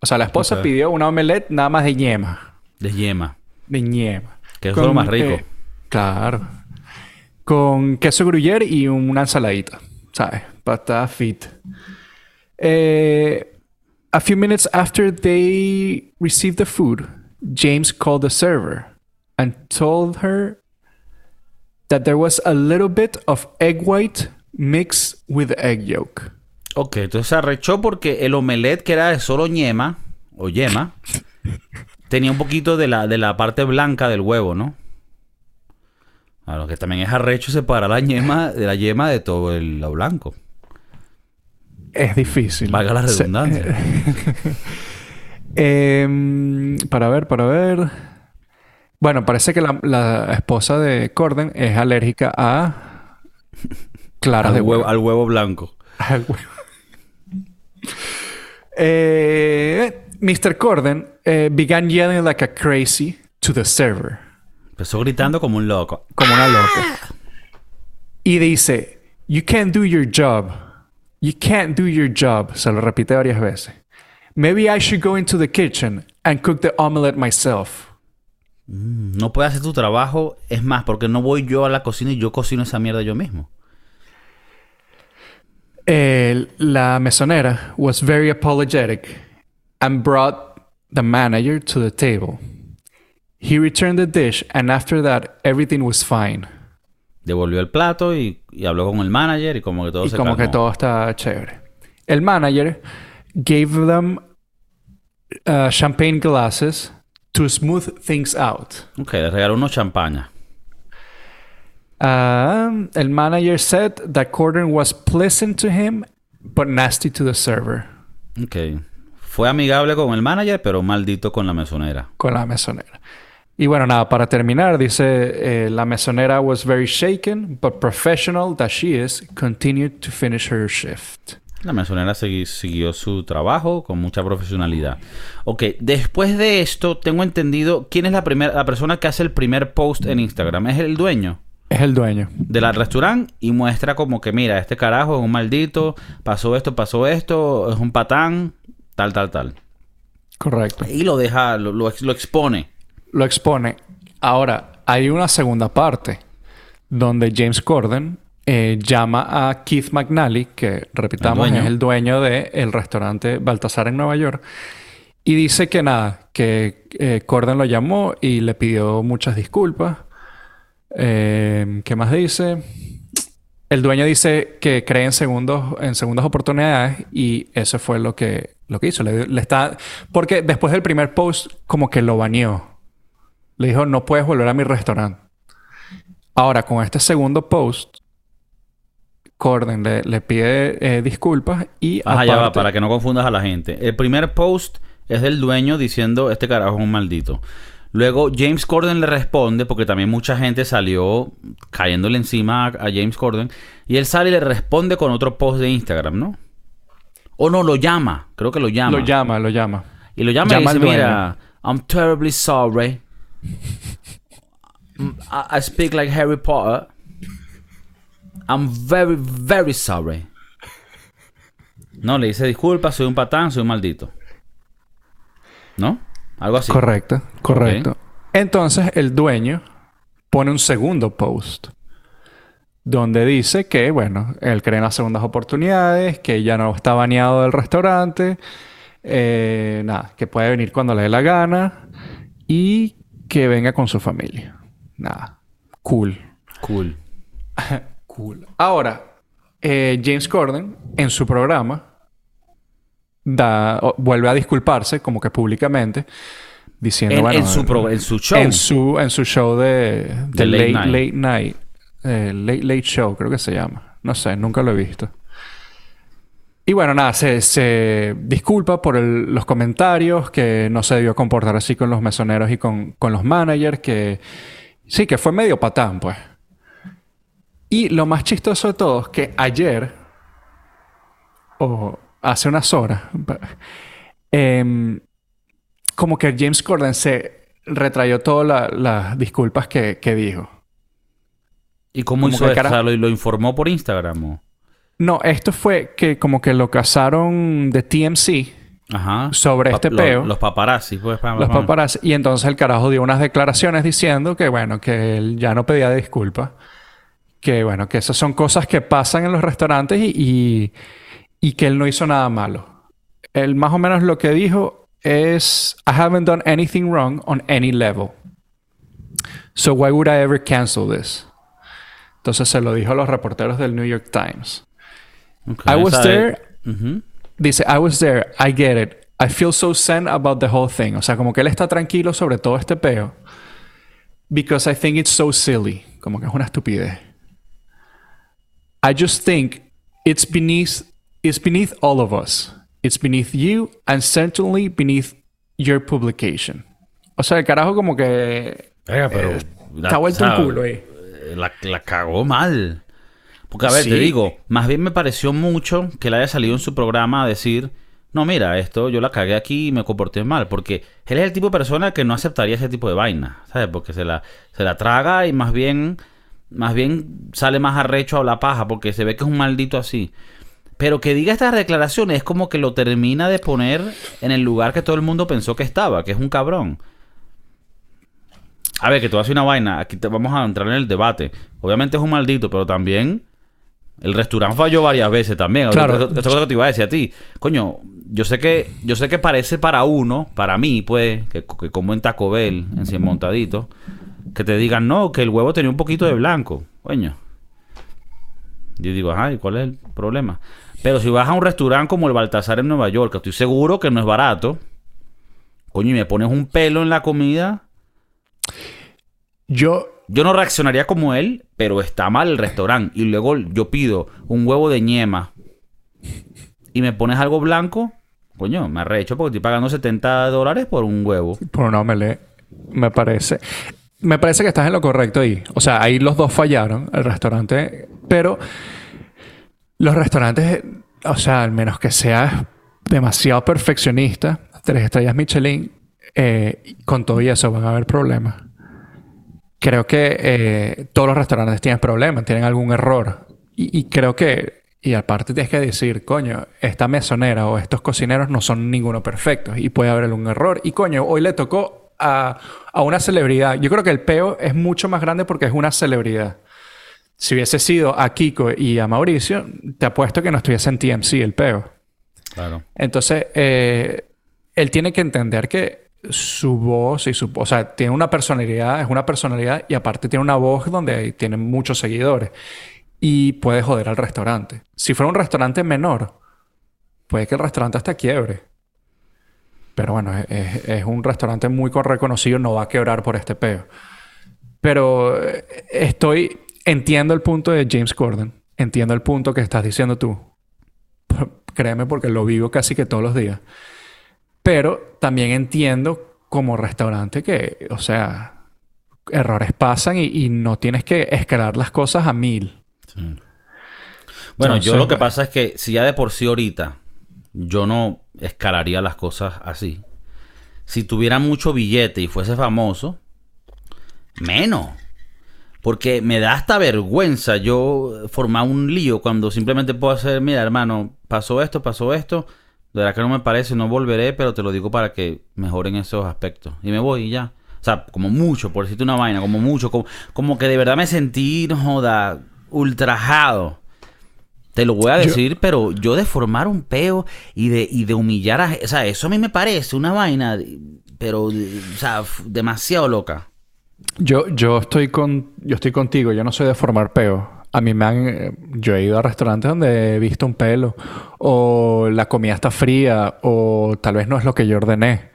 O sea, la esposa pidió una omelette nada más de ñema. De yema. De ñema. Que es lo más rico. eh, claro. Con queso gruyere y una ensaladita. ¿Sabes? Para estar fit. Eh, a few minutes after they received the food, James called the server and told her that there was a little bit of egg white mixed with egg yolk. Ok, entonces se arrechó porque el omelette que era de solo ñema, o yema, tenía un poquito de la, de la parte blanca del huevo, ¿no? A lo que también es arrecho separar la ñema de la yema de todo el, lo blanco. Es difícil. Valga la Se- redundancia. Em, para ver, para ver. Bueno, parece que la, la esposa de Corden es alérgica a claras Al de huevo, huevo. al huevo blanco. Al huevo. Eh, Mr. Corden eh, began yelling like a crazy to the server. Empezó gritando como un loco. como una loca. Y dice, You can't do your job. You can't do your job. Se lo repite varias veces. Maybe I should go into the kitchen and cook the omelette myself. No puedes hacer tu trabajo. Es más, porque no voy yo a la cocina y yo cocino esa mierda yo mismo. El- la mesonera was very apologetic and brought the manager to the table. He returned the dish and after that everything was fine. Devolvió el plato y, y habló con el manager y como que todo y se como calmó. que todo está chévere. El manager gave them uh, champagne glasses to smooth things out. Ok, le regaló unos champañas. Um, el manager said that Corden was pleasant to him, but nasty to the server. Ok. Fue amigable con el manager, pero maldito con la mesonera. Con la mesonera. Y bueno, nada, para terminar, dice, eh, la mesonera was very shaken, but professional that she is, continued to finish her shift. La mesonera segui- siguió su trabajo con mucha profesionalidad. Ok, después de esto, tengo entendido quién es la, primera, la persona que hace el primer post en Instagram. Es el dueño Es el dueño. del restaurante y muestra como que, mira, este carajo es un maldito, pasó esto, pasó esto, es un patán, tal, tal, tal. Correcto. Y lo deja, lo, lo lo expone. Lo expone. Ahora, hay una segunda parte donde James Corden eh, llama a Keith McNally, que repitamos El dueño. es el dueño del restaurante Baltasar en Nueva York, y dice que nada, que eh, Corden lo llamó y le pidió muchas disculpas. Eh, ¿Qué más dice? El dueño dice que cree en segundos, en segundas oportunidades y eso fue lo que, lo que hizo. Le, le está, porque después del primer post, como que lo baneó. Le dijo, no puedes volver a mi restaurante. Ahora, con este segundo post, Corden le, le pide eh, disculpas y Ajá, ya va, para que no confundas a la gente. El primer post es del dueño diciendo este carajo es un maldito. Luego James Corden le responde, porque también mucha gente salió cayéndole encima a, a James Corden. Y él sale y le responde con otro post de Instagram, ¿no? O no, lo llama. Creo que lo llama. lo llama, lo llama. Y lo llama, Llama y dice, mira, I'm terribly sorry. I, I speak like Harry Potter. I'm very, very sorry. No, le dice disculpa, soy un patán, soy un maldito. ¿No? Algo así. Correcto, correcto. Entonces el dueño pone un segundo post donde dice que, bueno, él cree en las segundas oportunidades, que ya no está baneado del restaurante, eh, nada, que puede venir cuando le dé la gana y que venga con su familia. Nada, cool. Cool. Cool. Ahora, eh, James Corden en su programa da, o- vuelve a disculparse como que públicamente diciendo En, bueno, en su pro- en su show. en su en su show de, de De late late, night. late night eh, late late show creo que se llama no sé nunca lo he visto y bueno nada se, se disculpa por el- los comentarios que no se debió comportar así con los mesoneros y con, con los managers que sí que fue medio patán pues y lo más chistoso de todo es que ayer, o hace unas horas, em, como que James Corden se retrayó todas la- las disculpas que, que dijo. ¿Y cómo como hizo que eso? cara- O sea, ¿lo, lo informó por Instagram? o? No, esto fue que como que lo casaron de TMC, Ajá. Sobre este peo. Los paparazzi, pues. pa- los pa- paparazzi, y entonces el carajo dio unas declaraciones diciendo que bueno, que él ya no pedía disculpas. Que bueno, que esas son cosas que pasan en los restaurantes y, y, y que él no hizo nada malo. Él más o menos lo que dijo es, I haven't done anything wrong on any level. So why would I ever cancel this? Entonces se lo dijo a los reporteros del New York Times. I was there. Dice, I was there, I get it. I feel so zen about the whole thing. O sea, como que él está tranquilo sobre todo este peo. Because I think it's so silly. Como que es una estupidez. I just think it's beneath it's beneath all of us. It's beneath you and certainly beneath your publication. O sea, el carajo como que... Venga, pero... eh, está vuelto un culo ahí. La, la cagó mal. Porque, a ver, Sí. te digo, más bien me pareció mucho que él haya salido en su programa a decir, no, mira, esto yo la cagué aquí y me comporté mal. Porque él es el tipo de persona que no aceptaría ese tipo de vaina, ¿sabes? Porque se la, se la traga y más bien, más bien sale más arrecho a la paja porque se ve que es un maldito así. Pero que diga estas declaraciones es como que lo termina de poner en el lugar que todo el mundo pensó que estaba, que es un cabrón. A ver, que a decir una vaina. Aquí te vamos a entrar en el debate. Obviamente es un maldito, pero también el restaurante falló varias veces también. Claro. Otra, cosa que te iba a decir a ti. Coño, yo sé que, yo sé que parece para uno, para mí, pues, que, que como en Taco Bell, en Cien Montadito, que te digan, no, que el huevo tenía un poquito de blanco. Coño. Yo digo, ajá, ¿y cuál es el problema? Pero si vas a un restaurante como el Baltasar en Nueva York, que estoy seguro que no es barato, coño, y me pones un pelo en la comida, Yo... yo no reaccionaría como él, pero está mal el restaurante. Y luego yo pido un huevo de ñema y me pones algo blanco, coño, me arrecho porque estoy pagando 70 dólares por un huevo. Por un omelette, me parece. Me parece que estás en lo correcto ahí. O sea, ahí los dos fallaron, el restaurante. Pero los restaurantes, o sea, al menos que seas demasiado perfeccionista, tres estrellas Michelin, eh, con todo y eso van a haber problemas. Creo que eh, todos los restaurantes tienen problemas, tienen algún error. Y, y creo que, y aparte tienes que decir, coño, esta mesonera o estos cocineros no son ninguno perfectos y puede haber algún error. Y coño, hoy le tocó a, a una celebridad. Yo creo que el peo es mucho más grande porque es una celebridad. Si hubiese sido a Kiko y a Mauricio, te apuesto que no estuviese en TMC el peo. Claro. Entonces, eh, él tiene que entender que su voz y su... O sea, tiene una personalidad, es una personalidad y aparte tiene una voz donde tiene muchos seguidores. Y puede joder al restaurante. Si fuera un restaurante menor, puede que el restaurante hasta quiebre. Pero bueno, es, es- un restaurante muy con- reconocido, no va a quebrar por este peo. Pero eh, estoy... Entiendo el punto de James Corden. Entiendo el punto que estás diciendo tú. Créeme porque lo vivo casi que todos los días. Pero también entiendo como restaurante que, o sea, errores pasan y, y no tienes que escalar las cosas a mil. Sí. Bueno, yo lo que pasa es que si ya de por sí ahorita yo no escalaría las cosas así. Si tuviera mucho billete y fuese famoso, menos. Porque me da hasta vergüenza yo formar un lío cuando simplemente puedo hacer, mira hermano, pasó esto, pasó esto, de verdad que no me parece, no volveré, pero te lo digo para que mejoren esos aspectos. Y me voy y ya. O sea, como mucho, por decirte una vaina, como mucho, como, como que de verdad me sentí, no joda, ultrajado. Te lo voy a Yo- decir, pero yo de formar un peo y de, y de humillar a... O sea, eso a mí me parece una vaina, pero, o sea, demasiado loca. Yo, yo estoy con, yo estoy contigo, yo no soy de formar peo. A mí me han, eh, yo he ido a restaurantes donde he visto un pelo, o la comida está fría, o tal vez no es lo que yo ordené.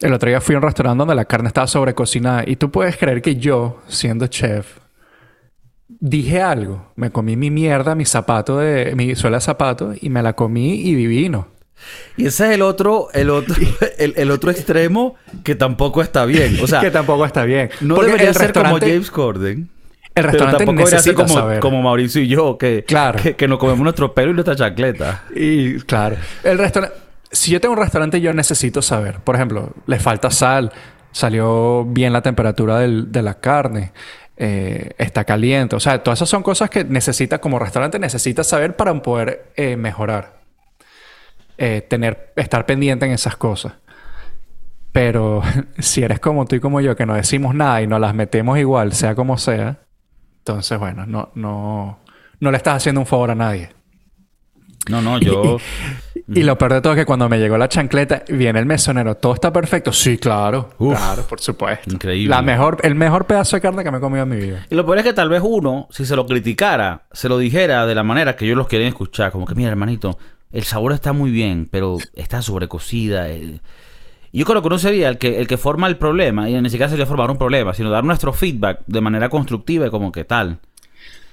El otro día fui a un restaurante donde la carne estaba sobrecocinada, y tú puedes creer que yo, siendo chef, dije algo. Me comí mi mierda, mi zapato de, mi suela de zapato, y me la comí y divino. Y ese es el otro, el otro, el, el otro extremo que tampoco está bien. O sea, que tampoco está bien. no Porque debería ser como James Corden. El Pero restaurante tampoco debería ser necesita como, saber. como Mauricio y yo, que, Claro. que, que nos comemos nuestro pelo y nuestra chancleta. Y claro, el restaurante. Si yo tengo un restaurante, yo necesito saber. Por ejemplo, le falta sal, salió bien la temperatura del- de la carne, eh, está caliente. O sea, todas esas son cosas que necesita como restaurante, necesita saber para poder eh, mejorar. Eh, tener, estar pendiente en esas cosas. Pero si eres como tú y como yo, que no decimos nada y nos las metemos igual, sea como sea, entonces, bueno, no, no, no le estás haciendo un favor a nadie. No, no, yo... Y lo peor de todo es que cuando me llegó la chancleta, viene el mesonero, todo está perfecto. Sí, claro. Uf. claro, por supuesto. Increíble. La mejor, el mejor pedazo de carne que me he comido en mi vida. Y lo peor es que tal vez uno, si se lo criticara, se lo dijera de la manera que ellos los quieren escuchar. Como que, mira, hermanito, el sabor está muy bien, pero está sobrecocida. eh". Y yo creo que uno sería el que, el que forma el problema. Y ni siquiera sería formar un problema, sino dar nuestro feedback de manera constructiva y como que tal.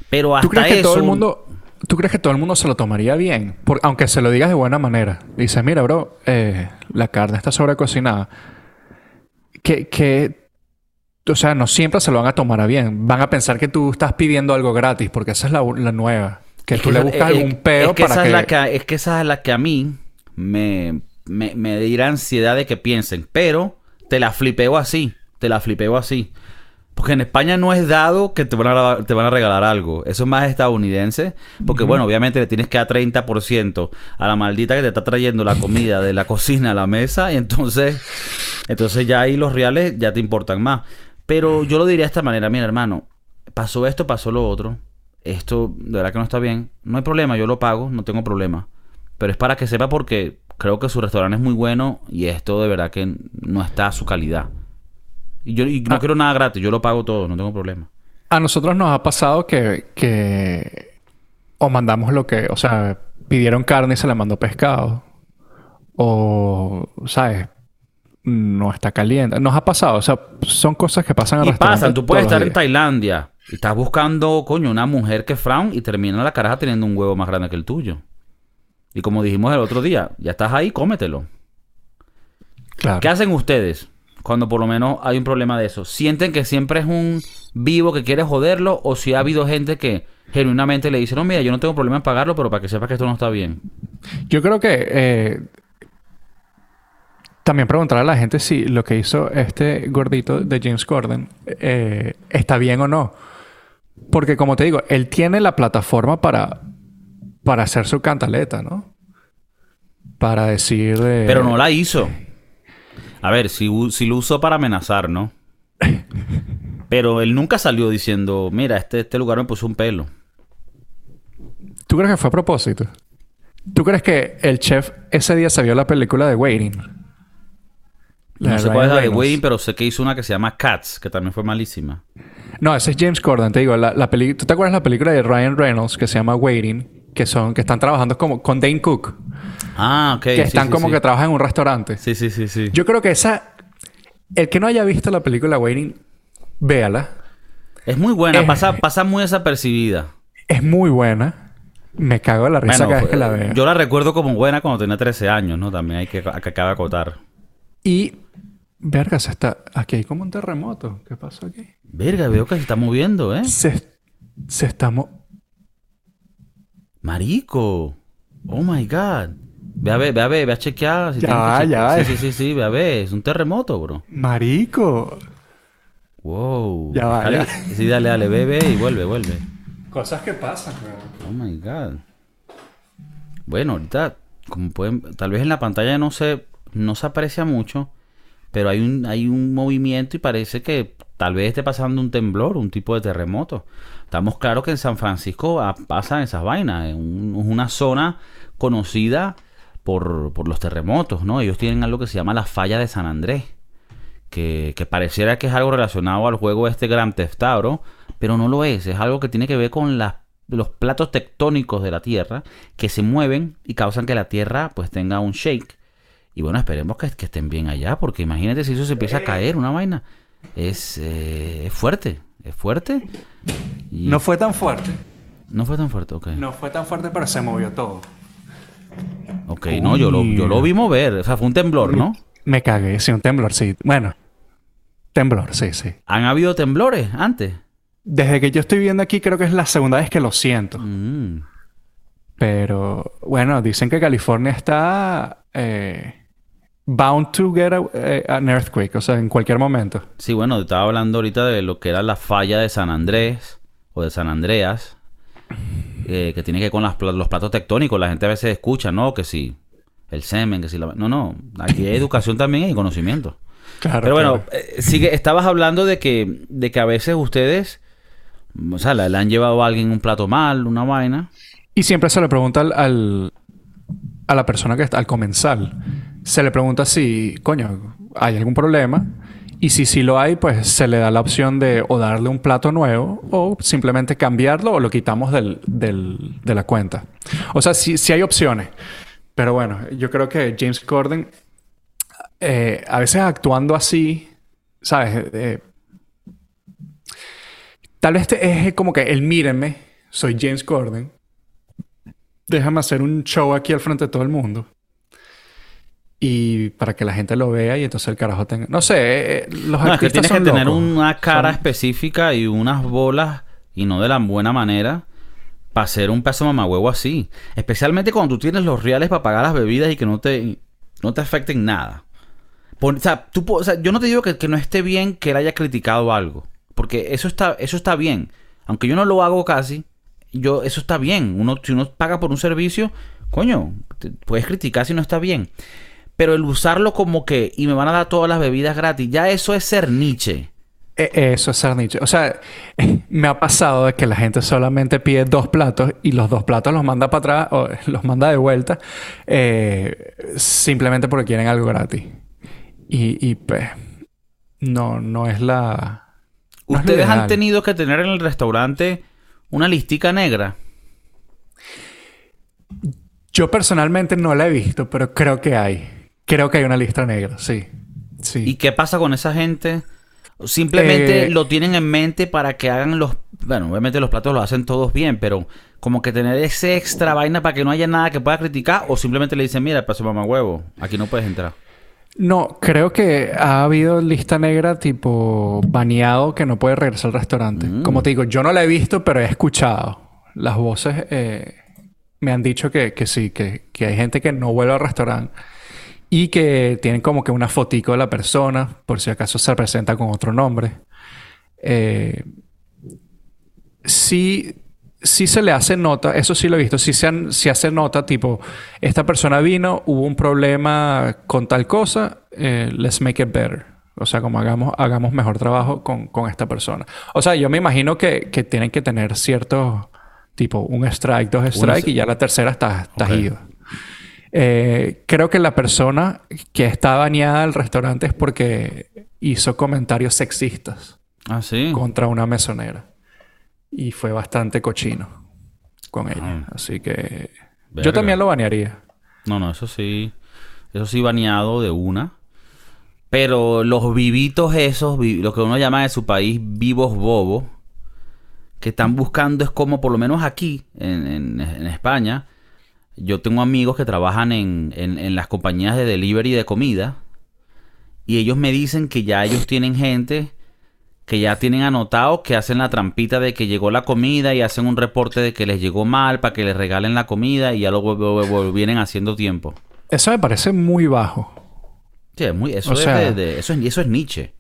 Pero hasta ¿Tú crees que eso... todo el mundo, ¿Tú crees que todo el mundo se lo tomaría bien? Por- aunque se lo digas de buena manera. Dices, mira, bro, eh, la carne está sobrecocinada. Que, que, o sea, no siempre se lo van a tomar a bien. Van a pensar que tú estás pidiendo algo gratis, porque esa es la, la nueva. Que Es tú le buscas es- algún es peo que para esa que... Es, la que... es que esa es la que a mí me, me, me dirá ansiedad de que piensen. Pero te la flipeo así. Te la flipeo así. Porque en España no es dado que te van a, te van a regalar algo. Eso es más estadounidense. Porque, bueno, obviamente le tienes que dar 30% a la maldita que te está trayendo la comida de la cocina a la mesa. Y entonces, entonces ya ahí los reales ya te importan más. Pero yo lo diría de esta manera. Mira, hermano, pasó esto, pasó lo otro. Esto de verdad que no está bien. No hay problema, yo lo pago, no tengo problema. Pero es para que sepa porque creo que su restaurante es muy bueno y esto de verdad que no está a su calidad. Y yo y no Ah. quiero nada gratis, yo lo pago todo, no tengo problema. A nosotros nos ha pasado que, que o mandamos lo que, o sea, pidieron carne y se le mandó pescado. O, ¿sabes? No está caliente. Nos ha pasado, o sea, son cosas que pasan en Y pasan, tú puedes estar en. Tailandia y estás buscando, coño, una mujer que frown y termina la caraja teniendo un huevo más grande que el tuyo. Y como dijimos el otro día, ya estás ahí, cómetelo. Claro. ¿Qué hacen ustedes cuando por lo menos hay un problema de eso? ¿Sienten que siempre es un vivo que quiere joderlo? ¿O si ha habido gente que genuinamente le dice, no, mira, yo no tengo problema en pagarlo, pero para que sepas que esto no está bien? Yo creo que eh, también preguntar a la gente si lo que hizo este gordito de James Corden eh, está bien o no. Porque como te digo, él tiene la plataforma para, para hacer su cantaleta, ¿no? Para decir... eh, Pero no la hizo. A ver, si, si lo usó para amenazar, ¿no? Pero él nunca salió diciendo, mira, este, este lugar me puso un pelo. ¿Tú crees que fue a propósito? ¿Tú crees que el chef ese día se vio la película de Waiting? La No sé cuál es la de. Wayne, pero sé que hizo una que se llama Cats, que también fue malísima. No, ese es James Corden, te digo. La, la peli- ¿Tú te acuerdas de la película de Ryan Reynolds que se llama Waiting? Que son... Que están trabajando como... Con Dane Cook. Ah, ok. que están sí, como sí. que trabajan en un restaurante. Sí, sí, sí, sí. Yo creo que esa... El que no haya visto la película Waiting, véala. Es muy buena, pasa, pasa muy desapercibida. Es muy buena. Me cago de la risa Bueno, cada vez que la veo. yo la recuerdo como buena cuando tenía 13 años, ¿no? También hay que, que acaba de acotar. Y... Verga, se está... Aquí hay como un terremoto. ¿Qué pasó aquí? Verga, veo que se está moviendo, ¿eh? Se... Se está... mo- Marico. Oh my God. Ve a ver, ve a ver, ve a chequear. si Ya que ya va. Sí, sí, sí, sí, ve a ver. Es un terremoto, bro. Marico. Wow. Ya va, Dale- ya. Sí, dale, dale, ve, ve y vuelve, vuelve. Cosas que pasan, Oh my God. Bueno, ahorita, como pueden, tal vez en la pantalla no se, no se aprecia mucho, pero hay un, hay un movimiento y parece que tal vez esté pasando un temblor, un tipo de terremoto. Estamos claros que en San Francisco pasan esas vainas, es un- es una zona conocida por, por los terremotos, ¿no? Ellos tienen algo que se llama la falla de San Andrés que, que pareciera que es algo relacionado al juego este Grand Theft Auto, pero no lo es. Es algo que tiene que ver con los platos tectónicos de la Tierra que se mueven y causan que la Tierra pues tenga un shake. Y bueno, esperemos que, que estén bien allá, porque imagínate si eso se empieza a caer, una vaina. Es, eh, es fuerte, es fuerte. Y No fue tan fuerte. no fue tan fuerte, ok. No fue tan fuerte, pero se movió todo. Ok, no, yo lo, yo lo vi mover. O sea, fue un temblor, ¿no? Me cagué, sí, un temblor, sí. Bueno, temblor, sí, sí. ¿Han habido temblores antes? Desde que yo estoy viendo aquí, creo que es la segunda vez que lo siento. Mm. Pero bueno, dicen que California está eh, bound to get a- eh, an earthquake, o sea, en cualquier momento. Sí, bueno, estaba hablando ahorita de lo que era la falla de San Andrés o de San Andreas, eh, que tiene que ver con las los platos tectónicos. La gente a veces escucha, ¿no? Que si el semen, que si la... No, no, aquí hay educación también y conocimiento. Claro. Pero bueno, claro. eh, sigue, estabas hablando de que, de que a veces ustedes, o sea, le, le han llevado a alguien un plato mal, una vaina. Y siempre se le pregunta al, al- a la persona que está, al comensal, se le pregunta si, coño, hay algún problema. Y si sí lo hay, pues se le da la opción de o darle un plato nuevo o simplemente cambiarlo o lo quitamos del, del- de la cuenta. O sea, sí, sí hay opciones. Pero bueno, yo creo que James Corden, eh, a veces actuando así, ¿sabes? Eh, tal vez es como que el mírenme, soy James Corden, déjame hacer un show aquí al frente de todo el mundo. Y para que la gente lo vea y entonces el carajo tenga... No sé, eh, eh, los No, es que artistas tienes que tener locos. una cara Son- específica y unas bolas y no de la buena manera para ser un peso mamagüevo así. Especialmente cuando tú tienes los reales para pagar las bebidas y que no te, no te afecten nada. O, sea, tú, o sea, yo no te digo que, que no esté bien que él haya criticado algo. Porque eso está, eso está bien. Aunque yo no lo hago casi, yo, eso está bien. Uno, si uno paga por un servicio, coño, te- puedes criticar si no está bien. Pero el usarlo como que, y me van a dar todas las bebidas gratis, ya eso es ser Nietzsche. Eh, Eso es ser nicho. O sea, me ha pasado de que la gente solamente pide dos platos y los dos platos los manda para atrás o los manda de vuelta eh, simplemente porque quieren algo gratis. Y, y pues, no, no es la. no es lo ¿Ustedes han tenido que tener en el restaurante una listica negra? Yo personalmente no la he visto, pero creo que hay. Creo que hay una lista negra, sí. Sí. ¿Y qué pasa con esa gente? Simplemente Eh, lo tienen en mente para que hagan los... Bueno, obviamente los platos lo hacen todos bien, pero como que tener ese extra vaina para que no haya nada que pueda criticar o simplemente le dicen, mira, paso mamá huevo, aquí no puedes entrar. No, creo que ha habido lista negra tipo baneado que no puede regresar al restaurante. Mm. Como te digo, yo no la he visto, pero he escuchado. Las voces eh, me han dicho que, que sí, que, que hay gente que no vuelve al restaurante y que tienen como que una fotico de la persona, por si acaso se presenta con otro nombre. Eh, sí, sí se le hace nota, eso sí lo he visto, sí se, han- hace nota, tipo, esta persona vino, hubo un problema con tal cosa, eh, let's make it better. O sea, como hagamos, hagamos mejor trabajo con, con esta persona. O sea, yo me imagino que, que tienen que tener ciertos, tipo, un strike, dos strikes, y ya la tercera está, está Ok. ido. Eh, creo que la persona que está bañada del restaurante es porque hizo comentarios sexistas Ah, sí. contra una mesonera. Y fue bastante cochino con ella. Ah. Así que Verga. yo también lo banearía. No, no, eso sí. Eso sí baneado de una. Pero los vivitos esos, lo que uno llama en su país vivos bobos, que están buscando es como, por lo menos aquí, en, en- en España, yo tengo amigos que trabajan en, en- en las compañías de delivery de comida y ellos me dicen que ya ellos tienen gente que ya tienen anotado que hacen la trampita de que llegó la comida y hacen un reporte de que les llegó mal para que les regalen la comida y ya lo vienen haciendo tiempo. Eso me parece muy bajo. Sí, es muy, eso, O es sea- de- de- eso, es, eso es Nietzsche.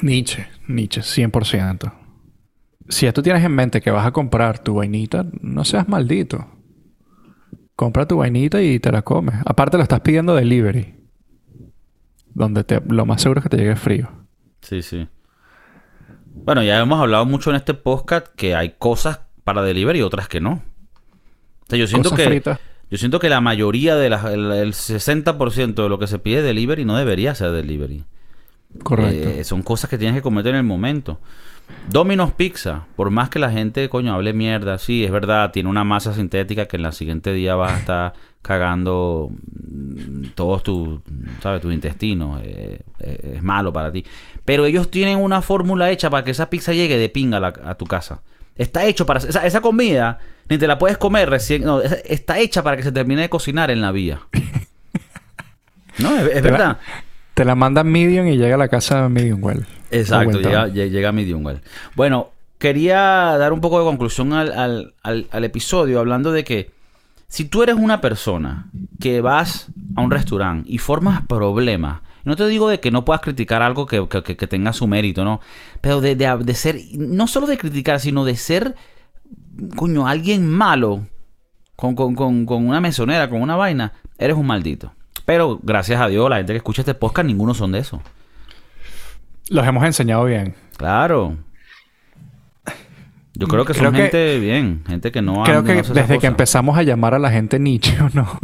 Nietzsche, Nietzsche, 100%. Si ya tú tienes en mente que vas a comprar tu vainita, no seas maldito. Compra tu vainita y te la comes. Aparte lo estás pidiendo delivery. Donde te, lo más seguro es que te llegue frío. Sí, sí. Bueno, ya hemos hablado mucho en este podcast que hay cosas para delivery y otras que no. O sea, yo siento Cosas que fritas. yo siento que la mayoría de las el, el 60% de lo que se pide delivery no debería ser delivery. Correcto. Eh, son cosas que tienes que cometer en el momento. Domino's Pizza, por más que la gente, coño, hable mierda, sí, es verdad, tiene una masa sintética que en el siguiente día vas a estar cagando mm, todos tus, ¿sabes? Tus intestinos. eh, eh, es malo para ti. Pero ellos tienen una fórmula hecha para que esa pizza llegue de pinga a, la- a tu casa. Está hecho para... Esa, esa comida ni te la puedes comer recién... No, está hecha para que se termine de cocinar en la vía. No, es, la- verdad. Te la mandan medium y llega a la casa medium well. Exacto, llega, llega medium well. Bueno, quería dar un poco de conclusión al, al- al- al episodio hablando de que si tú eres una persona que vas a un restaurante y formas problemas, no te digo de que no puedas criticar algo que- que tenga su mérito, ¿no? Pero de, de- de ser, no solo de criticar, sino de ser, coño, alguien malo con, con- con- con una mesonera, con una vaina, eres un maldito. Pero gracias a Dios, la gente que escucha este podcast, ninguno son de eso. Los hemos enseñado bien. Claro. Yo creo que son Creo que- gente bien, gente que no Creo que desde que empezamos a llamar a la gente Nietzsche o no,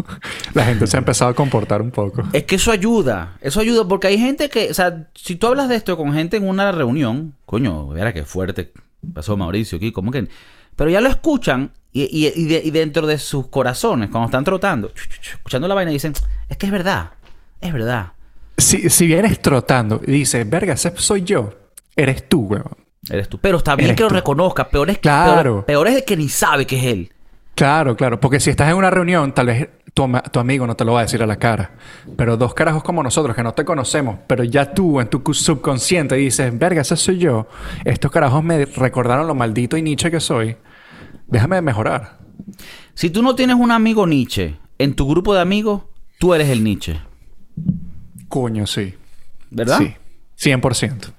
la gente se ha empezado a comportar un poco. Es que eso ayuda, eso ayuda porque hay gente que, o sea, si tú hablas de esto con gente en una reunión, coño, verá qué fuerte pasó Mauricio aquí, como que... Pero ya lo escuchan y, y- y de- y dentro de sus corazones, cuando están trotando, escuchando la vaina, dicen, es que es verdad, es verdad. Si, si vienes trotando y dices, verga, ese soy yo, eres tú, weón. Eres tú. Pero está bien Eres que lo reconozca. Peor es, Claro. peor, peor es el que ni sabe que es él. Claro, claro. Porque si estás en una reunión, tal vez tu, tu amigo no te lo va a decir a la cara. Pero dos carajos como nosotros, que no te conocemos, pero ya tú en tu subconsciente dices, verga, ese soy yo. Estos carajos me recordaron lo maldito y niche que soy. Déjame mejorar. Si tú no tienes un amigo Nietzsche en tu grupo de amigos, tú eres el Nietzsche. Coño, sí. ¿Verdad? Sí. 100%. 100%.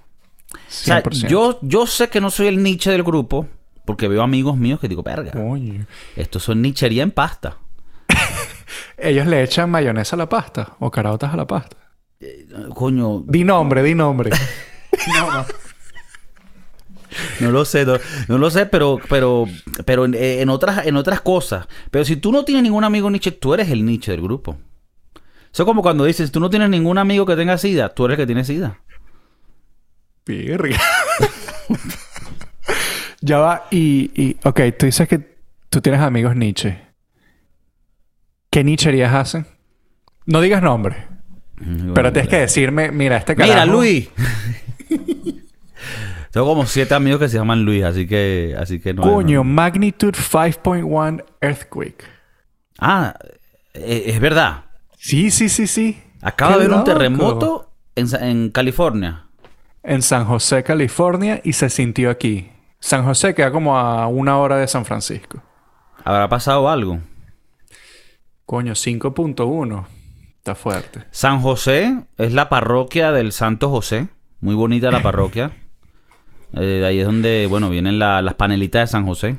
O sea, yo, yo sé que no soy el Nietzsche del grupo porque veo amigos míos que digo, verga, Coño. estos son nichería en pasta. Ellos le echan mayonesa a la pasta o caraotas a la pasta. Coño, Di nombre, di nombre. no, no. No lo sé, no, no lo sé, pero, pero, pero en, en otras, en otras cosas. Pero si tú no tienes ningún amigo Nietzsche, tú eres el Nietzsche del grupo. Eso es como cuando dices, tú no tienes ningún amigo que tenga SIDA, tú eres el que tiene SIDA. Verga. ya va. Y, y, ok, tú dices que tú tienes amigos Nietzsche. ¿Qué nicherías hacen? No digas nombre. Pero tienes que decirme, mira, este carajo... Mira, Luis. Tengo como siete amigos que se llaman Luis, así que, así que no. Coño, no- magnitude 5.1 earthquake. Ah, eh, es verdad. Sí, sí, sí, sí. Acaba de haber un terremoto en California. En San José, California, y se sintió aquí. San José queda como a una hora de San Francisco. ¿Habrá pasado algo? Coño, 5.1. Está fuerte. San José es la parroquia del Santo José. Muy bonita la parroquia. Eh, de ahí es donde, bueno, vienen la- las panelitas de San José.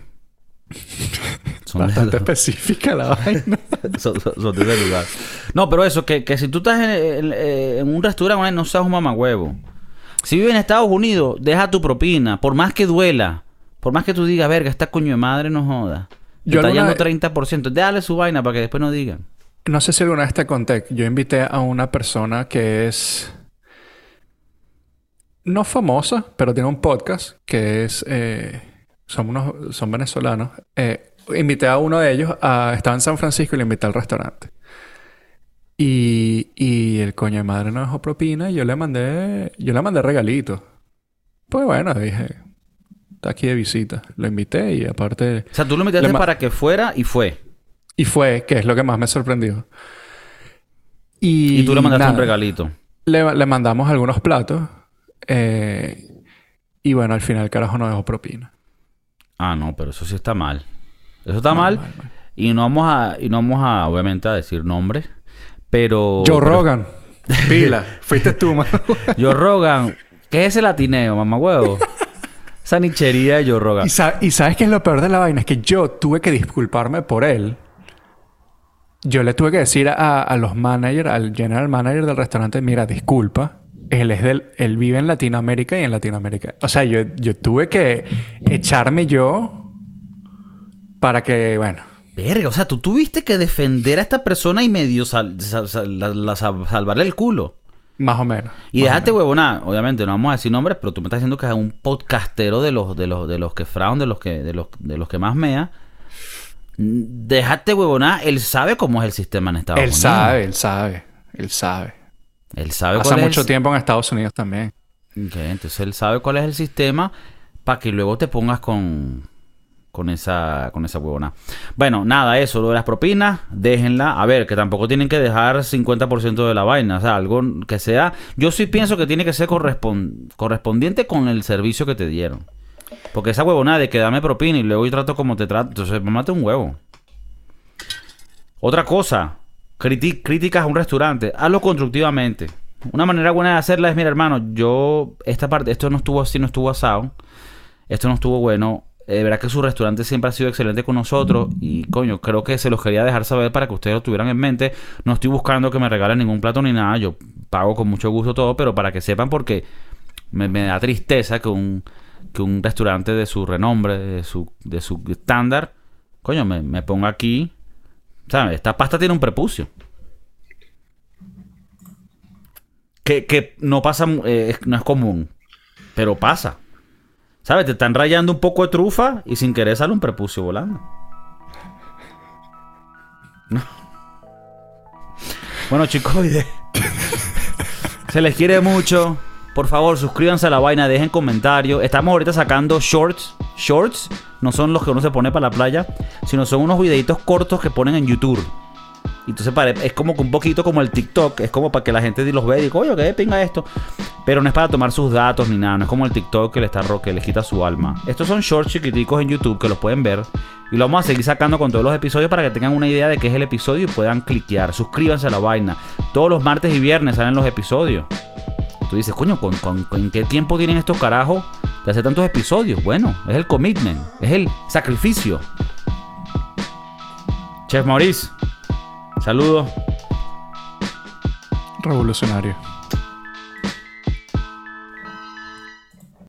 Son de- Bastante específica la vaina. son, son- son de ese lugar. No, pero eso, que, que si tú estás en, en- en un restaurante, no seas un mamagüevo. Si vives en Estados Unidos, deja tu propina. Por más que duela. Por más que tú digas, verga, esta coño de madre no joda. Te Yo está yendo 30%. Déjale su vaina para que después no digan. No sé si alguna vez te conté. Yo invité a una persona que es... No famosa, pero tiene un podcast que es... eh, son, unos, son venezolanos. Eh, invité a uno de ellos. A, estaba en San Francisco y le invité al restaurante. Y, y el coño de madre no dejó propina y yo le mandé... Yo le mandé regalito. Pues bueno, dije... Está aquí de visita. Lo invité y aparte... O sea, tú lo metiste para que fuera y fue. Y fue, que es lo que más me sorprendió. Y, Y tú le mandaste un regalito. Le, le mandamos algunos platos. Eh, y bueno, al final el carajo no dejó propina. Ah, no, pero eso sí está mal. Eso está mal. Y no vamos a, y no vamos a, obviamente, a decir nombres. Pero. Joe pero- Rogan. Pila. Fuiste tú, mano. Joe Rogan. ¿Qué es ese latineo, mamá huevo? Esa nichería de Joe Rogan. y, sa- y sabes qué es lo peor de la vaina? Es que yo tuve que disculparme por él. Yo le tuve que decir a, a los managers, al general manager del restaurante, mira, disculpa. Él es del, él vive en Latinoamérica y en Latinoamérica. O sea, yo, yo tuve que echarme yo para que, bueno, Verga, o sea, tú tuviste que defender a esta persona y medio sal- sal- sal- la- la- sal- salvarle el culo. más o menos. Y menos. huevona, obviamente no vamos a decir nombres, pero tú me estás diciendo que es un podcastero de los, de los, de los que fraun, de los que, de los, de los que más mea. Dejaste huevona, él sabe cómo es el sistema en Estados Él Unidos. sabe, él sabe. Él sabe. Él sabe Pasa cuál es mucho el- tiempo en Estados Unidos también. Entonces él sabe cuál es el sistema para que luego te pongas con, con esa con esa huevona. Bueno, nada, eso, lo de las propinas, déjenla. A ver, que tampoco tienen que dejar 50% de la vaina. O sea, algo que sea... Yo sí pienso que tiene que ser correspon- correspondiente con el servicio que te dieron. Porque esa huevona de que dame propina y luego yo trato como te trato, entonces mate un huevo. Otra cosa, críticas a un restaurante, hazlo constructivamente. Una manera buena de hacerla es, mira hermano, yo, esta parte, esto no estuvo así, no estuvo asado, esto no estuvo bueno. Eh, verá que su restaurante siempre ha sido excelente con nosotros y coño, creo que se los quería dejar saber para que ustedes lo tuvieran en mente. No estoy buscando que me regalen ningún plato ni nada, yo pago con mucho gusto todo, pero para que sepan porque me, me da tristeza que un, que un restaurante de su renombre, de su, de su estándar, coño, me, me ponga aquí. ¿Sabes? Esta pasta tiene un prepucio. Que, que no pasa, eh, es- no es común, pero pasa. ¿Sabes? Te están rayando un poco de trufa y sin querer sale un prepucio volando. No. Bueno, chicos, se les quiere mucho. Por favor, suscríbanse a la vaina, dejen comentarios. Estamos ahorita sacando shorts. Shorts no son los que uno se pone para la playa, sino son unos videitos cortos que ponen en YouTube. Entonces es como un poquito como el TikTok, es como para que la gente los vea y diga, oye, que pinga esto. Pero no es para tomar sus datos ni nada, no es como el TikTok que le está que le quita su alma. Estos son shorts chiquiticos en YouTube que los pueden ver. Y lo vamos a seguir sacando con todos los episodios para que tengan una idea de qué es el episodio y puedan cliquear. Suscríbanse a la vaina. Todos los martes y viernes salen los episodios. Tú dices, coño, ¿con, con qué tiempo tienen estos carajos de hacer tantos episodios? Bueno, es el commitment, es el sacrificio. Chef Maurice. Saludos. Revolucionario.